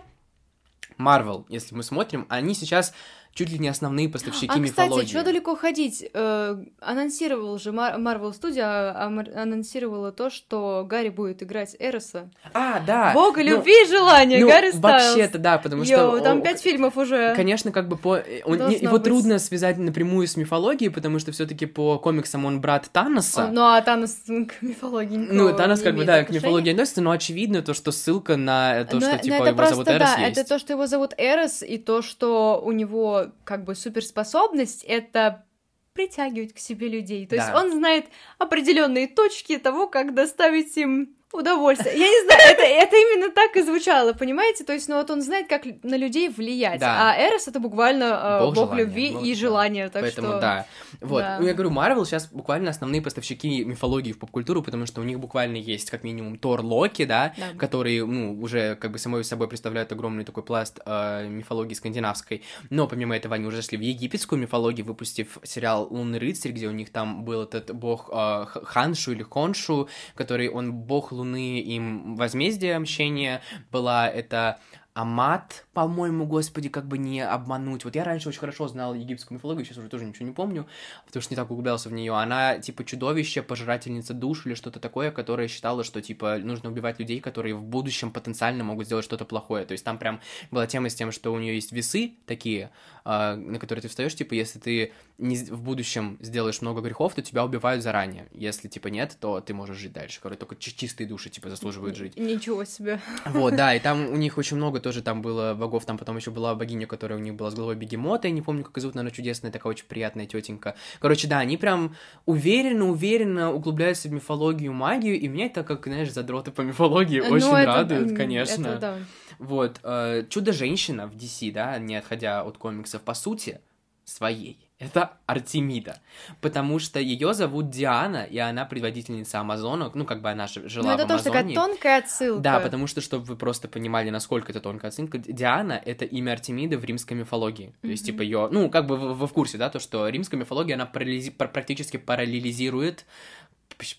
Марвел, если мы смотрим, они сейчас чуть ли не основные поставщики а, мифологии. кстати, что далеко ходить? Э, анонсировал же Marvel Studio, а- а- анонсировала то, что Гарри будет играть Эроса. А, да. Бога ну, любви и желания, ну, Гарри Стайлз. вообще-то, да, потому что... Йоу, там пять фильмов уже. Конечно, как бы по... э, он- не- его быть. трудно связать напрямую с мифологией, потому что все таки по комиксам он брат Таноса. Он- Ну, а Танос к мифологии Ну, Танос как бы, да, к отношения. мифологии относится, но очевидно то, что ссылка на то, Но- что, типа, его просто, зовут Эрос да, есть. это то, что его зовут Эрос, и то, что у него как бы суперспособность, это притягивать к себе людей. То есть Да. он знает определенные точки того, как доставить им удовольствие. Я не знаю, это, это именно так и звучало, понимаете? То есть, ну вот он знает, как на людей влиять. Да. А Эрос это буквально э, Бог бог, желания, любви бог, и да. желания. Так Поэтому что... да. Вот. да. Ну, я говорю, Марвел сейчас буквально основные поставщики мифологии в поп-культуру, потому что у них буквально есть как минимум Тор Локи, да, Да. который, ну, уже как бы самой собой представляют огромный такой пласт э, мифологии скандинавской. Но помимо этого они уже зашли в египетскую мифологию, выпустив сериал Лунный рыцарь, где у них там был этот бог э, Ханшу или Хоншу, который он бог Луны, им возмездие, мщение. Была это Амат, по-моему, господи, как бы не обмануть. Вот я раньше очень хорошо знал египетскую мифологию, сейчас уже тоже ничего не помню, потому что не так углублялся в нее. Она типа чудовище, пожирательница душ или что-то такое, которое считала, что типа нужно убивать людей, которые в будущем потенциально могут сделать что-то плохое. То есть там прям была тема с тем, что у нее есть весы такие, э, на который ты встаешь, типа, если ты не, в будущем сделаешь много грехов, то тебя убивают заранее. Если, типа, нет, то ты можешь жить дальше. Короче, только чистые души, типа, заслуживают жить. Ничего себе. Вот, да, и там у них очень много тоже там было богов, там потом еще была богиня, которая у них была с головой бегемота, я не помню, как ее зовут, но она чудесная, такая очень приятная тетенька. Короче, да, они прям уверенно, уверенно углубляются в мифологию, магию, и меня это, как, знаешь, задроты по мифологии Ну, очень это- радует, конечно. Это да. Вот, э, Чудо-женщина в DC, да, не отходя от комиксов, по сути, своей. Это Артемида. Потому что ее зовут Диана, и она предводительница Амазонок. Ну, как бы она жила Ну, это в тоже такая Амазонии. тонкая отсылка. Да, потому что, чтобы вы просто понимали, насколько это тонкая оценка, Диана — это имя Артемиды в римской мифологии. То есть, типа, ее, ну, как бы вы, вы в курсе, да, то, что римская мифология, она практически параллелизирует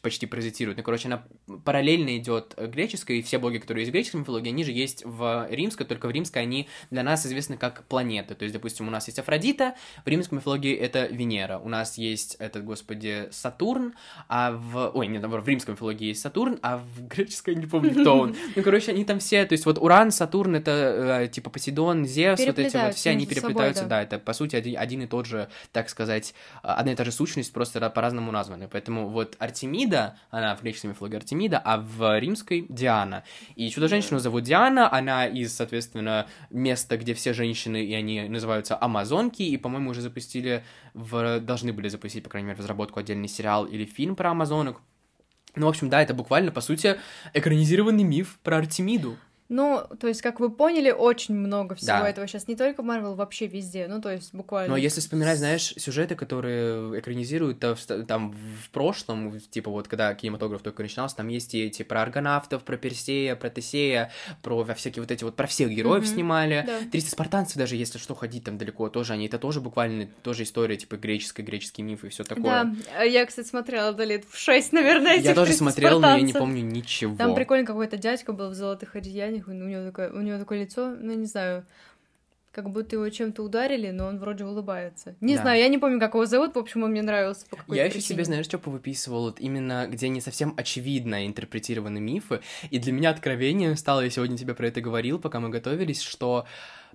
почти паразитирует. Ну, короче, она параллельно идет греческой, и все боги, которые есть в греческой мифологии, они же есть в римской, только в римской они для нас известны как планеты. То есть, допустим, у нас есть Афродита, в римской мифологии это Венера. У нас есть этот, господи, Сатурн, а в... Ой, нет, в римской мифологии есть Сатурн, а в греческой не помню, кто он. Ну, короче, они там все, то есть вот Уран, Сатурн, это э, типа Посейдон, Зевс, вот эти вот все, они собой, переплетаются, да. да, это по сути один, и тот же, так сказать, а, одна и та же сущность, просто ра- по-разному названы. Поэтому вот Артемида, она в греческой мифологии Артемида, а в римской Диана. И чудо-женщину зовут Диана, она из, соответственно, места, где все женщины, и они называются Амазонки, и, по-моему, уже запустили, в... должны были запустить, по крайней мере, разработку отдельный сериал или фильм про Амазонок. Ну, в общем, да, это буквально, по сути, экранизированный миф про Артемиду. Ну, то есть, как вы поняли, очень много всего Да. этого сейчас. Не только Марвел, вообще везде. Ну, то есть, буквально. Но если вспоминать, знаешь, сюжеты, которые экранизируют то там в прошлом, типа вот когда кинематограф только начинался, там есть и эти про аргонавтов, про Персея, про Тесея, про всякие вот эти вот, про всех героев Мгм. снимали. Да. 300 спартанцев даже, если что, ходить там далеко, тоже они, это тоже буквально, тоже история, типа греческая, греческие мифы и все такое. Да, а я, кстати, смотрела да, лет в шесть, наверное, этих Я тоже 300 смотрел, но я не помню ничего. Там прикольно какой-то дядька был в золотых одеяниях, у него такое, у него такое лицо, ну, не знаю, как будто его чем-то ударили, но он вроде улыбается. Не Да. знаю, я не помню, как его зовут, в общем, он мне нравился по какой-то Я еще причине. себе, знаешь, что повыписывал? Вот именно где не совсем очевидно интерпретированы мифы. И для меня откровением стало, я сегодня тебе про это говорил, пока мы готовились, что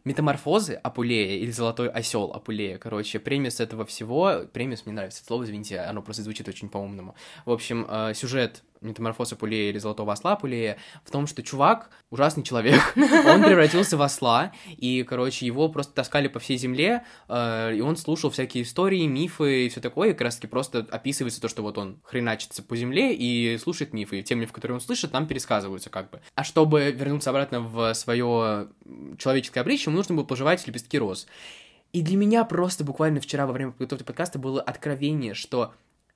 метаморфозы Апулея или Золотой осел Апулея, короче, премис этого всего, премис, мне нравится это слово, извините, оно просто звучит очень по-умному. В общем, э, сюжет метаморфоз Апулея или Золотого осла Апулея в том, что чувак, ужасный человек, он превратился в осла, и, короче, его просто таскали по всей земле, э, и он слушал всякие истории, мифы и все такое, и как раз таки просто описывается то, что вот он хреначится по земле и слушает мифы, и те мифы, которые он слышит, там пересказываются как бы. А чтобы вернуться обратно в свое человеческое обличие, ему нужно было пожевать лепестки роз. И для меня просто буквально вчера во время подготовки подкаста было откровение, что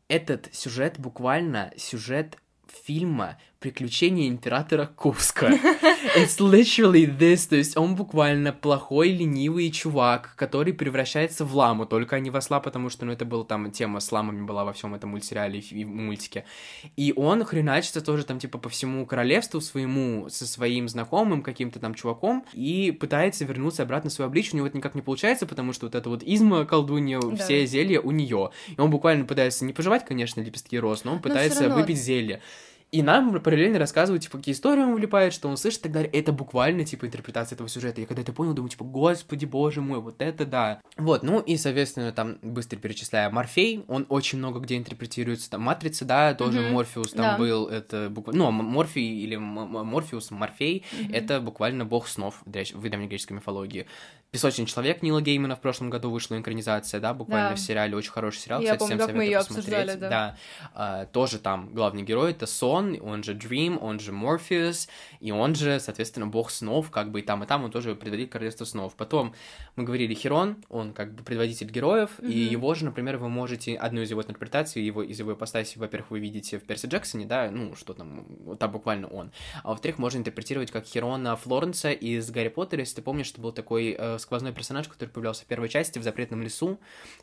этот сюжет буквально сюжет фильма «Приключения императора Курска». It's literally this, то есть он буквально плохой, ленивый чувак, который превращается в ламу, только не в осла, потому что, ну, это была там тема с ламами была во всем этом мультсериале и мультике. И он хреначится тоже там, типа, по всему королевству своему, со своим знакомым каким-то там чуваком, и пытается вернуться обратно в свое обличие, у него это никак не получается, потому что вот это вот изма колдунья, Да. все зелья у нее. И он буквально пытается не пожевать, конечно, лепестки роз, но он всё пытается равно. выпить зелье. И нам параллельно рассказывают, типа, какие истории он влипает, что он слышит и так далее. Это буквально, типа, интерпретация этого сюжета. Я когда это понял, думаю, типа, господи, боже мой, вот это да. Вот, ну и, соответственно, там, быстро перечисляя, Морфей, он очень много где интерпретируется. Там, Матрица, да, тоже Мгм. Морфеус там Да. был, это буквально... Ну, М- Морфий или Морфеус, Морфей, Мгм. это буквально бог снов в древнегреческой мифологии. Песочный человек Нила Геймана в прошлом году вышла инкарнизация, да, буквально Да. в сериале, очень хороший сериал, Я кстати, помню, всем советую посмотреть. обсуждали, да. А, тоже там главный герой это Сон, он же Dream, он же Морфеус, и он же, соответственно, бог снов, как бы и там, и там он тоже предводитель королевства снов. Потом мы говорили Херон, он как бы предводитель героев, и Мгм. его же, например, вы можете, одну из его интерпретаций, его, из его ипостаси, во-первых, вы видите в Перси Джексоне, да, ну, что там, там буквально он. А во-вторых, можно интерпретировать как Херона Флоренса из Гарри Поттера, если ты помнишь, что был такой э, сквозной персонаж, который появлялся в первой части в запретном лесу,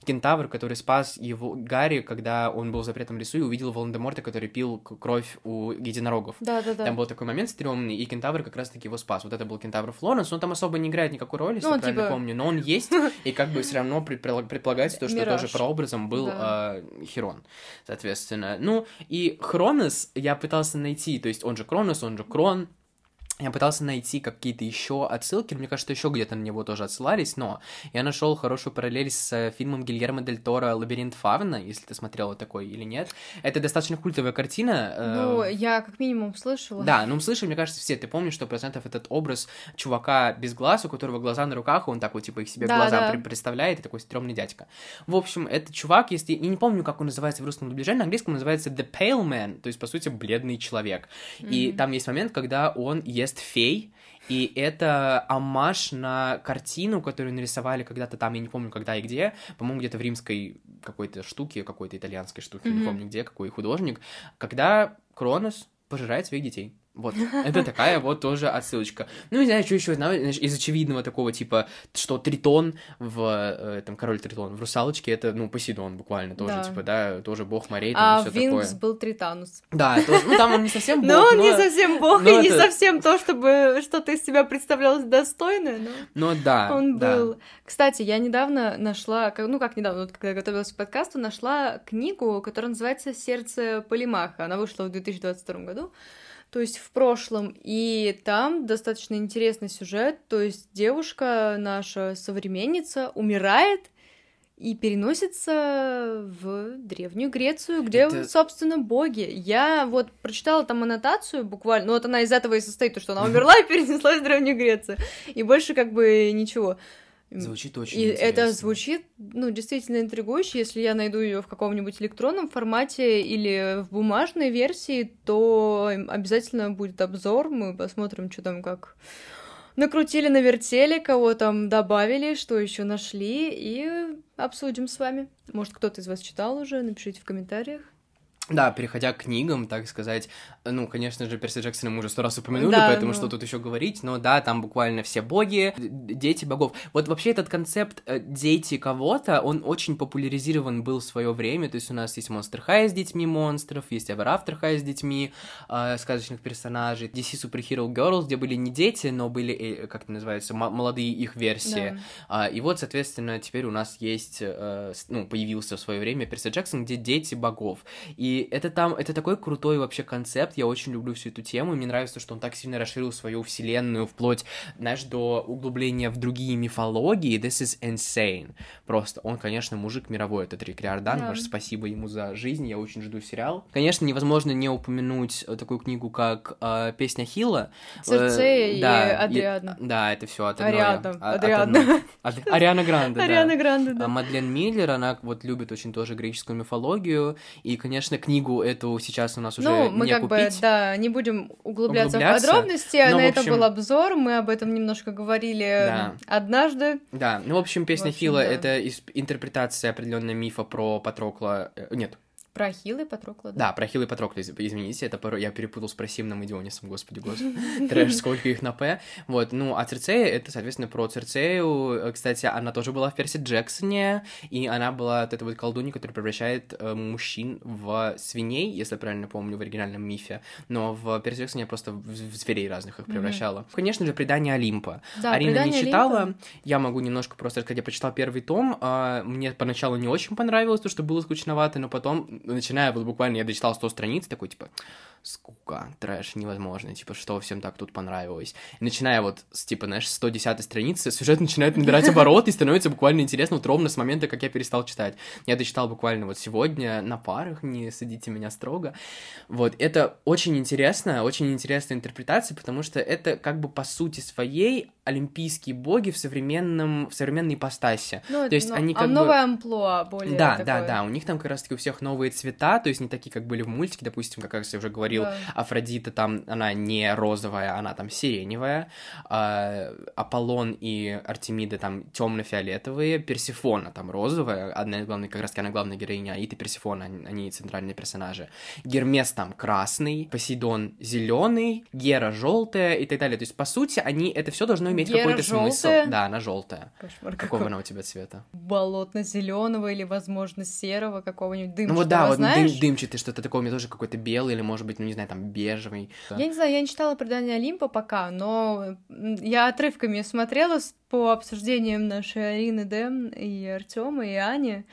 кентавр, который спас его Гарри, когда он был в запретном лесу и увидел Волан-де-Морта, который пил кровь у единорогов. Да-да-да. Там был такой момент стрёмный, и кентавр как раз-таки его спас. Вот это был кентавр Флоренс, он там особо не играет никакой роли, если Ну, я правильно типа- помню, но он есть, и как бы все равно предполаг- предполагается то, что Мираж. тоже прообразом был Да. э, Херон, соответственно. Ну, и Хронос я пытался найти, то есть он же Кронос, он же Крон, я пытался найти какие-то еще отсылки, мне кажется, еще где-то на него тоже отсылались, но я нашел хорошую параллель с э, фильмом Гильермо Дель Торо «Лабиринт Фавна», если ты смотрела такой или нет. Это достаточно культовая картина. Э, ну, я как минимум слышала. Да, ну слышали, мне кажется, все. Ты помнишь, что процентов этот образ чувака без глаз, у которого глаза на руках, он такой, типа, их себе да, глаза да. представляет, и такой стрёмный дядька. В общем, это чувак, если... Я не помню, как он называется в русском дубляже, на английском называется The Pale Man, то есть, по сути, бледный человек. Mm-hmm. И там есть момент, когда он ест фей, и это амаш на картину, которую нарисовали когда-то там, я не помню, когда и где, по-моему, где-то в римской какой-то штуке, какой-то итальянской штуке, mm-hmm. не помню где, какой художник, когда Кронос пожирает своих детей. Вот, это такая вот тоже отсылочка. Ну, не знаю, что еще знаю, из очевидного такого, типа, что Тритон в, э, там, Король Тритон в Русалочке, это, ну, Посейдон буквально тоже, да. типа, да, тоже бог морей, там, а все Винкс такое. был Тританус. Да, тоже, ну, там он не совсем бог, но... он не совсем бог, и не совсем то, чтобы что-то из себя представлялось достойное, но... Ну, да, Он был. Кстати, я недавно нашла, ну, как недавно, вот, когда готовилась к подкасту, нашла книгу, которая называется «Сердце Полимаха». Она вышла в 2022 году то есть в прошлом, и там достаточно интересный сюжет, то есть девушка, наша современница, умирает и переносится в Древнюю Грецию, где, Это... собственно, боги. Я вот прочитала там аннотацию буквально, ну вот она из этого и состоит, то, что она умерла и перенеслась в Древнюю Грецию, и больше как бы ничего. Звучит очень И интересно. это звучит, ну, действительно интригующе. Если я найду ее в каком-нибудь электронном формате или в бумажной версии, то обязательно будет обзор, мы посмотрим, что там как накрутили, навертели, кого там добавили, что еще нашли, и обсудим с вами. Может, кто-то из вас читал уже, напишите в комментариях. Да, переходя к книгам, так сказать, ну, конечно же, Перси Джексона мы уже сто раз упомянули, да, поэтому ну... что тут еще говорить, но да, там буквально все боги, дети богов. Вот вообще этот концепт э, дети кого-то, он очень популяризирован был в свое время, то есть у нас есть Monster High с детьми монстров, есть Ever After High с детьми э, сказочных персонажей, DC Super Hero Girls, где были не дети, но были, э, как это называется, молодые их версии. Да. Э, и вот, соответственно, теперь у нас есть, э, ну, появился в свое время Перси Джексон, где дети богов. И это там, это такой крутой вообще концепт, я очень люблю всю эту тему, и мне нравится, что он так сильно расширил свою вселенную вплоть, знаешь, до углубления в другие мифологии, this is insane. Просто он, конечно, мужик мировой, этот Рик Риордан, да. спасибо ему за жизнь, я очень жду сериал. Конечно, невозможно не упомянуть такую книгу, как э, «Песня Хила». Церцея э, и да, Адриадна. И, да, это все от одной. Ариадна. От, Адриадна. От, Ариана Гранде, да. Ариана Гранде, да. А Мадлен Миллер, она вот любит очень тоже греческую мифологию, и, конечно, книгу эту сейчас у нас уже ну, мы не как купить. бы, да, не будем углубляться, углубляться в подробности, но, на общем... это был обзор, мы об этом немножко говорили да. однажды. Да, ну, в общем, песнь в общем, Ахилла да. — это интерпретация определенного мифа про Патрокла, э, нет, про Ахилла и Патрокла, да? Да, про Ахилла и Патрокла, извините, это я перепутал с Просимным и Дионисом, господи, господи. Трэш, сколько их на П. Вот, ну, а Цирцея, это, соответственно, про Цирцею. Кстати, она тоже была в Перси Джексоне, и она была это вот колдунья, которая превращает э, мужчин в свиней, если я правильно помню, в оригинальном мифе. Но в Перси Джексоне я просто в, в зверей разных их превращала. Mm-hmm. Конечно же, предание Олимпа. Да, Арина не читала, Олимпа. я могу немножко просто рассказать, я прочитал первый том, э, мне поначалу не очень понравилось, то, что было скучновато, но потом начиная вот буквально я дочитал 100 страниц, такой, типа, скука, трэш, невозможно, типа, что всем так тут понравилось. И начиная вот с, типа, знаешь, 110 страницы, сюжет начинает набирать обороты и становится буквально интересно вот ровно с момента, как я перестал читать. Я дочитал буквально вот сегодня на парах, не садите меня строго. Вот, это очень интересно, очень интересная интерпретация, потому что это как бы по сути своей олимпийские боги в современном, в современной ипостаси. Ну, то есть но, они а как а бы... новая амплуа более Да, такое. да, да, у них там как раз-таки у всех новые цвета, то есть не такие, как были в мультике, допустим, как я уже говорил, да. Афродита там, она не розовая, она там сиреневая, а, Аполлон и Артемида там темно-фиолетовые, Персифона там розовая, одна из главных, как раз-таки она главная героиня, Аид и Персифона, они, они центральные персонажи. Гермес там красный, Посейдон зеленый, Гера желтая и так далее. То есть, по сути, они это все должно иметь какой-то смысл. Да, она желтая. Кошмар Какого какой. она у тебя цвета? Болотно-зеленого или, возможно, серого какого-нибудь дымчатого, Ну вот да, вот знаешь? дым, дымчатый, что-то такое, у меня тоже какой-то белый или, может быть, ну не знаю, там бежевый. Я не знаю, я не читала «Предание Олимпа» пока, но я отрывками смотрела по обсуждениям нашей Арины Д и Артема и Ани.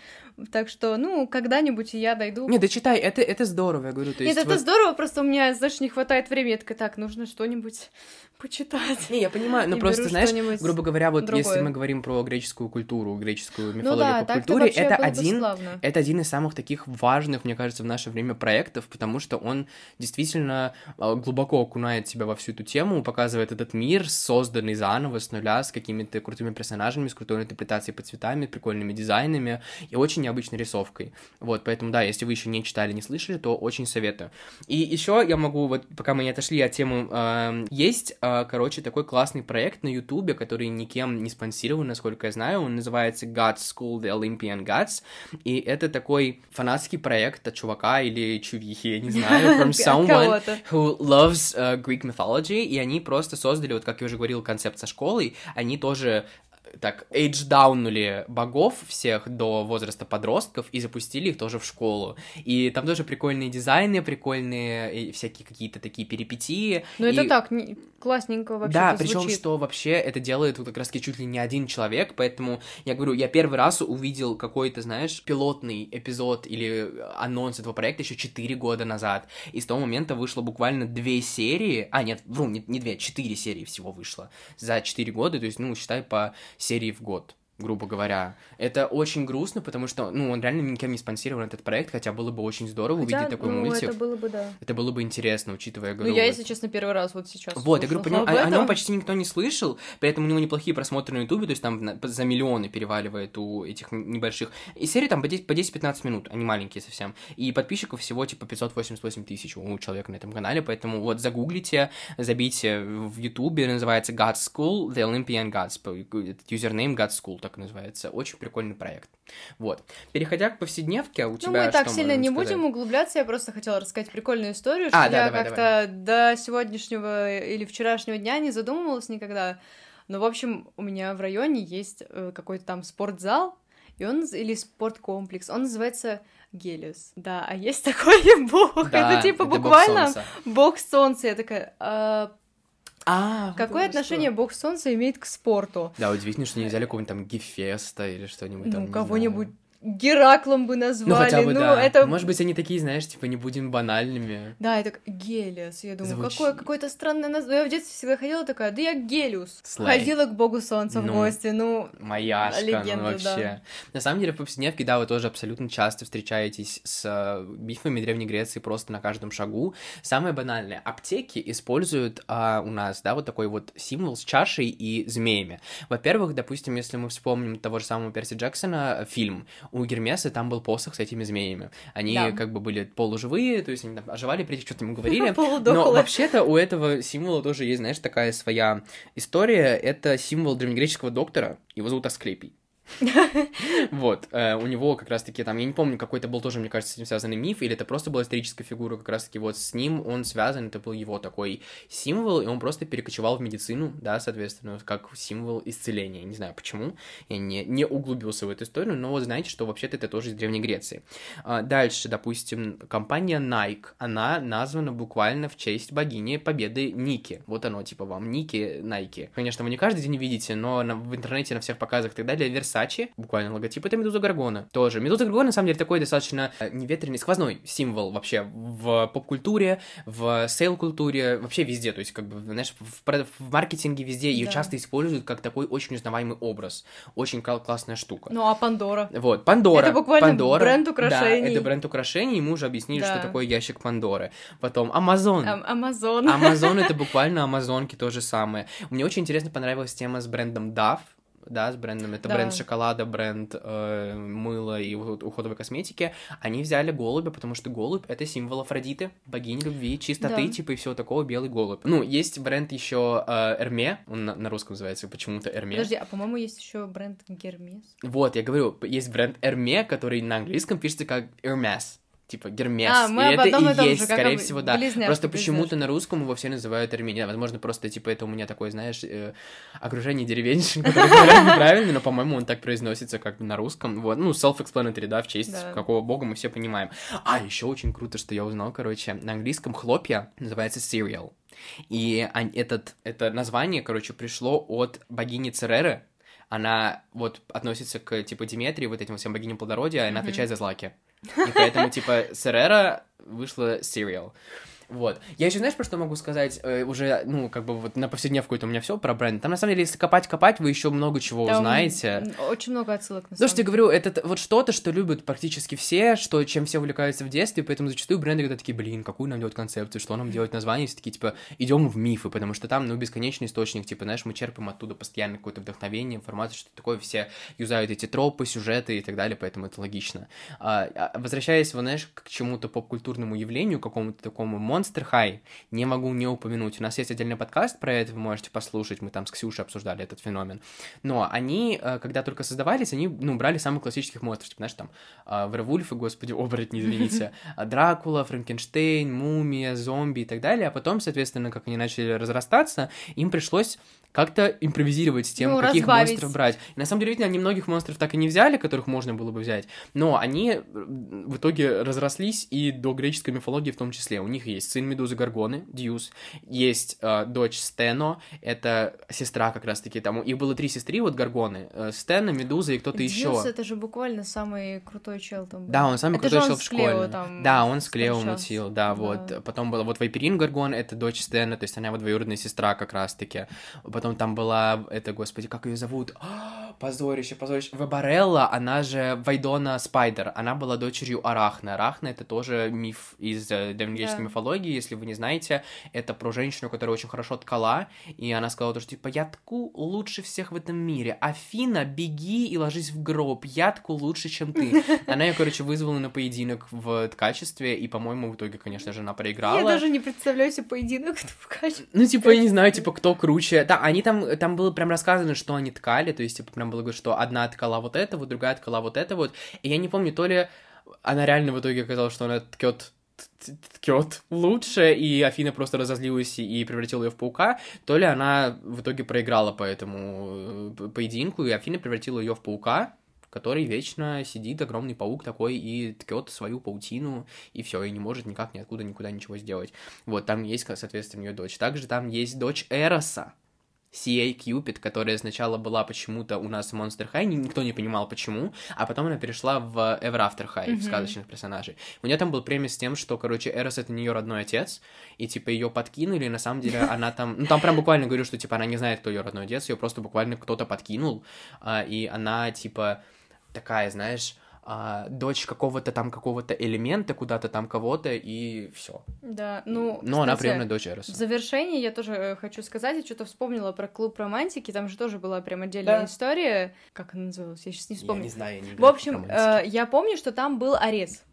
Так что, ну, когда-нибудь я дойду. Не, да читай, это, это здорово, я говорю. То Нет, есть это вот- здорово, просто у меня, знаешь, не хватает времени. Я такая, так, нужно что-нибудь почитать. Не, я понимаю, но просто, знаешь, грубо говоря, вот если другое. мы говорим про греческую культуру, греческую Ну мифологию да, по культуре, это один, это один из самых таких важных, мне кажется, в наше время проектов, потому что он действительно э, глубоко окунает тебя во всю эту тему, показывает этот мир, созданный заново с нуля, с какими-то крутыми персонажами, с крутой интерпретацией по цветами, прикольными дизайнами и очень необычной рисовкой. Вот, поэтому, да, если вы еще не читали, не слышали, то очень советую. И еще я могу, вот пока мы не отошли от темы, э, есть, э, короче, такой классный проект на Ютубе, который никем не спонсирован, насколько я знаю, он называется God's School, The Olympian Gods, и это такой фанатский проект от чувака или чувихи, я не знаю, from someone who loves uh, Greek mythology, и они просто создали, вот как я уже говорил, концепт со школой, они тоже так, эйдж-даунули богов всех до возраста подростков и запустили их тоже в школу. И там тоже прикольные дизайны, прикольные и всякие какие-то такие перипетии. Ну, это И- так, не- классненько вообще да, причем что вообще это делает вот как раз чуть ли не один человек, поэтому я говорю, я первый раз увидел какой-то, знаешь, пилотный эпизод или анонс этого проекта еще 4 года назад, и с того момента вышло буквально две серии, а нет, вру, не, не две, четыре серии всего вышло за 4 года, то есть, ну, считай по серии в год грубо говоря. Это очень грустно, потому что, ну, он реально никем не спонсирован этот проект, хотя было бы очень здорово Хотя, увидеть такой ну, мультик. это было бы, да. Это было бы интересно, учитывая, я Ну, говорю, я, вот- если честно, первый раз вот сейчас вот, я говорю, по услышала нему- об о, о нем почти никто не слышал, при этом у него неплохие просмотры на Ютубе, то есть там за миллионы переваливает у этих небольших. И серии там по 10 по 10-15 минут, они маленькие совсем. И подписчиков всего типа 588 тысяч у человека на этом канале, поэтому вот загуглите, забейте в Ютубе, называется God's School, The Olympian Gods, этот юзернейм God's School так и называется. Очень прикольный проект. Вот. Переходя к повседневке, у Ну, тебя мы так сильно не сказать? будем углубляться, я просто хотела рассказать прикольную историю, А, что да, я как-то до сегодняшнего или вчерашнего дня не задумывалась никогда. Но, в общем, у меня в районе есть э, какой-то там спортзал, и он, или спорткомплекс, он называется Гелиос. Да, а есть такой бог, Да, это типа бог буквально солнца. бог солнца. Я такая, «А А, какое отношение что. бог солнца имеет к спорту? Да, удивительно, что не взяли какого-нибудь там Гефеста или что-нибудь там. Ну, кого-нибудь. Гераклом бы назвали. Ну, хотя бы, ну, да. это Может быть, они такие, знаешь, типа, не будем банальными. Да, это Гелиос. Я думаю, Звучит- какое какое-то странное название. Я в детстве всегда ходила такая, да я Гелиус. Слэй. Ходила к богу солнца Ну, в гости. Ну, Маяшка, Легенда, ну вообще. да. На самом деле, в повседневке, да, вы тоже абсолютно часто встречаетесь с э, бифами Древней Греции просто на каждом шагу. Самое банальное, аптеки используют а, у нас, да, вот такой вот символ с чашей и змеями. Во-первых, допустим, если мы вспомним того же самого Перси Джексона, э, фильм, у Гермеса там был посох с этими змеями. Они Да. как бы были полуживые, то есть они там оживали, прежде что-то ему говорили. Но вообще-то у этого символа тоже есть, знаешь, такая своя история. Это символ древнегреческого доктора. Его зовут Асклепий. Вот, э, у него как раз-таки там, я не помню, какой-то был тоже, мне кажется, с этим связанный миф, или это просто была историческая фигура, как раз-таки вот с ним он связан, это был его такой символ, и он просто перекочевал в медицину, да, соответственно, как символ исцеления. Не знаю почему, я не, не углубился в эту историю, но вот знаете, что вообще-то это тоже из Древней Греции. А, Дальше, допустим, компания Nike, она названа буквально в честь богини победы Ники. Вот оно, типа вам, Ники, Nike. Конечно, вы не каждый день видите, но в интернете, на всех показах и так далее, Versace, буквально логотип, это Медуза Гаргона. Тоже. Медуза Гаргона, на самом деле, такой достаточно э, неветреный, сквозной символ вообще в поп-культуре, в сейл-культуре, вообще везде. То есть, как бы, знаешь, в, в маркетинге везде ее Да. часто используют как такой очень узнаваемый образ. Очень кла- классная штука. ну а Пандора? Вот, Пандора. Это буквально Пандора, бренд украшений. Да, это бренд украшений, и мы уже объяснили, что Да. такое ящик Пандоры. Потом Амазон. Ам- Амазон. Амазон это буквально Амазонки то же самое. Мне очень интересно понравилась тема с брендом Dove. Да, с брендом. Это Да. бренд шоколада, бренд э, мыла и уход- уходовой косметики. Они взяли голубя, потому что голубь это символ Афродиты, богини любви, чистоты, Да. типа и всего такого, белый голубь. Ну, есть бренд еще Эрме, он на, на русском называется почему-то Эрме. Подожди, а по-моему есть еще бренд Гермес. Вот, я говорю, есть бренд Эрме, который на английском пишется как Hermes. Типа Гермес. А, мы и об это и том есть, же, скорее всего, да. Просто почему-то на русском его все называют знаю, возможно, просто, типа, это у меня такое, знаешь, э, окружение деревенщин, неправильно, но, по-моему, он так произносится как бы на русском. Вот, ну, self-explanatory, да, в честь Да. какого бога мы все понимаем. А, еще очень круто, что я узнал, короче, на английском хлопья называется cereal. И этот, это название, короче, пришло от богини Цереры. Она вот относится к, типа, Диметрии, вот этим всем богиням плодородия, и она отвечает за злаки. И поэтому, типа, Церера вышла сериал. Вот. Я еще, знаешь, про что могу сказать? Э, уже, ну, как бы вот на повседневку это у меня все про бренд. Там, на самом деле, если копать-копать, вы еще много чего Там узнаете. Очень много отсылок на Потому что я самом говорю, это вот что-то, что любят практически все, что, чем все увлекаются в детстве, поэтому зачастую бренды когда такие, блин, какую нам делать концепцию, что нам делать название, все такие, типа, идем в мифы, потому что там, ну, бесконечный источник, типа, знаешь, мы черпаем оттуда постоянно какое-то вдохновение, информацию, что такое, все юзают эти тропы, сюжеты и так далее, поэтому это логично. А, а, возвращаясь, вот, знаешь, к чему-то поп-культурному явлению, какому-то такому Monster High, не могу не упомянуть. У нас есть отдельный подкаст про это, вы можете послушать, мы там с Ксюшей обсуждали этот феномен. Но они, э, когда только создавались, они, ну, брали самых классических монстров, типа, знаешь, там, а, Вервульфы, господи, оборотни, извините, а, Дракула, Франкенштейн, Мумия, зомби и так далее, а потом, соответственно, как они начали разрастаться, им пришлось как-то импровизировать с тем, Ну, каких разбавить. монстров брать. И на самом деле, видно, они многих монстров так и не взяли, которых можно было бы взять, но они э, в итоге разрослись и до греческой мифологии в том числе. У них есть сын Медузы Гаргоны, Диус, есть э, дочь Сфено, это сестра как раз-таки, там, их было три сестры, вот Горгоны, э, Сфено, Медуза и кто-то Дьюс еще. это же буквально самый крутой чел там был. Да, он самый Это крутой чел в с Клео школе. там да, он с Клео мутил, да, Да. вот. Потом была вот Вайперин Горгон, это дочь Сфено, то есть она его двоюродная сестра как раз-таки. Потом там была, это, господи, как ее зовут? Позорище, позорище. Вебарелла, она же Вайдона Спайдер, она была дочерью Арахны. Арахна это тоже миф из э, древнегреческой Да. мифологии, если вы не знаете, это про женщину, которая очень хорошо ткала, и она сказала то, что типа я тку лучше всех в этом мире. Афина, беги и ложись в гроб, я тку лучше, чем ты. Она ее, короче, вызвала на поединок в ткачестве, и, по-моему, в итоге, конечно же, она проиграла. Я даже не представляю себе поединок в качестве. Ну, типа, я не знаю, типа, кто круче. Да, они там, там было прям рассказано, что они ткали, то есть, типа, прям было, говорено, что одна ткала вот это, вот другая ткала вот это вот. И я не помню, то ли она реально в итоге оказалась, что она ткет ткет лучше, и Афина просто разозлилась и превратила ее в паука, то ли она в итоге проиграла по этому э, поединку, и Афина превратила ее в паука, который вечно сидит, огромный паук такой, и ткет свою паутину, и все, и не может никак ниоткуда никуда ничего сделать. Вот, там есть, соответственно, ее дочь. Также там есть дочь Эроса, C.A. Кьюпид, которая сначала была почему-то у нас в Monster High, ни- никто не понимал почему, а потом она перешла в Ever After High, в Мгм. сказочных персонажей. У нее там был премис с тем, что, короче, Эрос это не ее родной отец, и, типа, ее подкинули, и на самом деле она там... Ну, там прям буквально говорю, что, типа, она не знает, кто ее родной отец, ее просто буквально кто-то подкинул, а, и она, типа, такая, знаешь, а, дочь какого-то там какого-то элемента, куда-то там кого-то, и все. Да, ну, Но она кстати, приемная дочь В Эроса. завершении я тоже э, хочу сказать, я что-то вспомнила про клуб романтики, там же тоже была прям отдельная Да. история. Как она называлась? Я сейчас не вспомню. знаю, я не В общем, э, я помню, что там был Арес.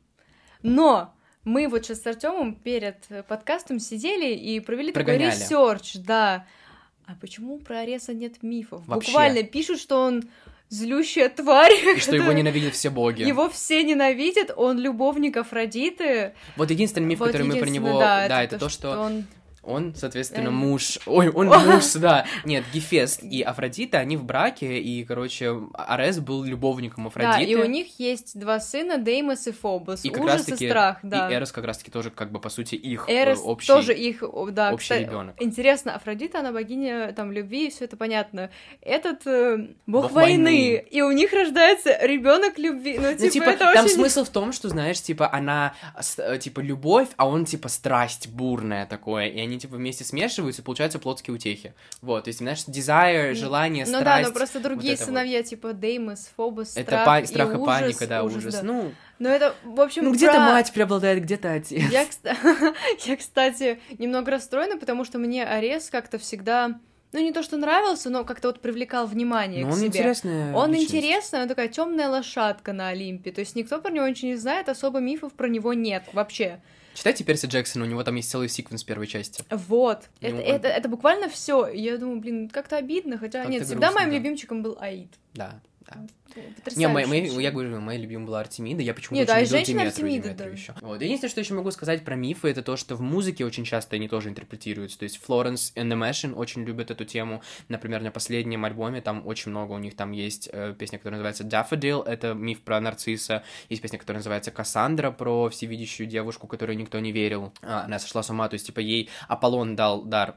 Но мы вот сейчас с Артемом перед подкастом сидели и провели Прогоняли. такой research, да. А почему про Ареса нет мифов? Вообще. Буквально пишут, что он злющая тварь. И что его ненавидят все боги. Его все ненавидят, он любовник Афродиты. Вот единственный миф, Вот который мы про него... Да, Да, это то, что он... он, соответственно, муж... Ой, он муж, да. Нет, Гефест и Афродита, они в браке, и, короче, Арес был любовником Да, Афродиты. и у них есть два сына, Деймос и Фобос. И как Ужас раз-таки- и страх, да. И Эрос как раз-таки тоже, как бы, по сути, их э, Эрос общий... тоже их, да, общий кстати, ребенок. Интересно, Афродита, она богиня там любви, все это понятно. Этот э, бог, Бог войны, войны. и у них рождается ребенок любви. Ну, типа, Ну, типа, это там очень... смысл в том, что, знаешь, типа, она, э, типа, любовь, а он, типа, страсть бурная такое, и они, типа, вместе смешиваются, и получаются плотские утехи. Вот, то есть, знаешь, desire, желание, Ну да, страсть. но просто другие это вот. сыновья, типа Деймос, Фобос, Это страх, па- и страх и ужас, паника, да, ужас, ужас. да. Ну, Но это, в общем, ну где-то про- мать преобладает, где-то отец. Я, я, кстати, немного расстроена, потому что мне Арес как-то всегда, ну не то что нравился, но как-то вот привлекал внимание Но к он себе. интересный. Он интересный, он такая темная лошадка на Олимпе. То есть никто про него ничего не знает, особо мифов про него нет вообще. Читайте Перси Джексона, у него там есть целый секвенс первой части. Вот. Это, он- это, это буквально все. Я думаю, блин, как-то обидно, хотя Как-то нет, всегда грустно, моим да. любимчиком был Аид. Да. Да. Потрясающе Не, моя- вообще. я говорю, моя любимая была Артемида, я почему-то очень а и люблю Диметру, Артемида, Диметру да. еще. Вот. Единственное, что еще могу сказать про мифы, это то, что в музыке очень часто они тоже интерпретируются. То есть and the Machine очень любят эту тему. Например, на последнем альбоме там очень много у них там есть э, песня, которая называется Daffodil, это миф про нарцисса. Есть песня, которая называется Кассандра, про всевидящую девушку, которой никто не верил. А, она сошла с ума, то есть, типа, ей Аполлон дал дар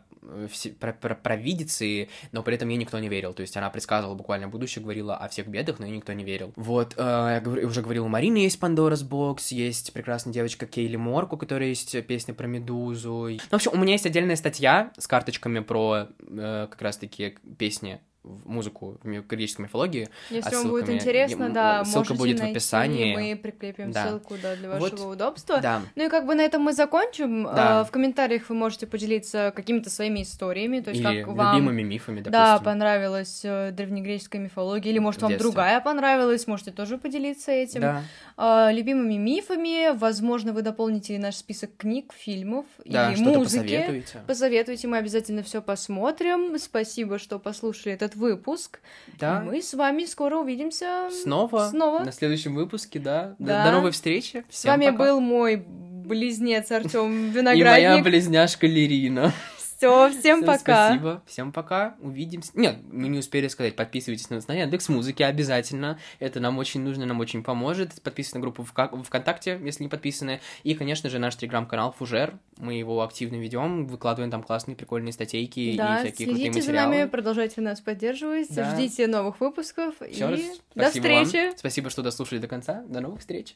все- про- про- провидицы, но при этом ей никто не верил. То есть она предсказывала буквально будущее, говорила о всех бедах, но ей никто не верил. Вот, э, я говорю- уже говорил, у Марины есть Pandora's Box, есть прекрасная девочка Кейли Морк, у которой есть песня про Медузу. Ну, в общем, у меня есть отдельная статья с карточками про э, как раз-таки песни в музыку в греческой мифологии. Если вам будет интересно, да, ссылка будет в найти, описании. Мы прикрепим Да. ссылку, да, для Вот. вашего удобства. Да. Ну и как бы на этом мы закончим. Да. А, В комментариях вы можете поделиться какими-то своими историями, то есть Или как вам любимыми мифами, допустим. да, понравилась э, древнегреческая мифология, или может В вам другая понравилась, можете тоже поделиться этим. Да. А, любимыми мифами, возможно, вы дополните наш список книг, фильмов Да, и что-то музыки. посоветуете. Посоветуйте, мы обязательно все посмотрим. Спасибо, что послушали этот выпуск. Да. И мы с вами скоро увидимся Снова, Снова. на следующем выпуске, да. До- Да. До, новой встречи. С вами был мой близнец Артем и моя Виноградник. близняшка Лирина. Все, всем Всем пока. Спасибо. Всем пока. Увидимся. Нет, мы не успели сказать. Подписывайтесь на нас на Яндекс Музыки обязательно. Это нам очень нужно, нам очень поможет. Подписывайтесь на группу Вка- ВКонтакте, если не подписаны. И, конечно же, наш телеграм-канал Фужер. Мы его активно ведем, выкладываем там классные, прикольные статейки Да, и всякие крутые следите за материалы. нами, продолжайте нас поддерживать, Да. ждите новых выпусков раз и до спасибо вам. встречи. Спасибо, что дослушали до конца. До новых встреч.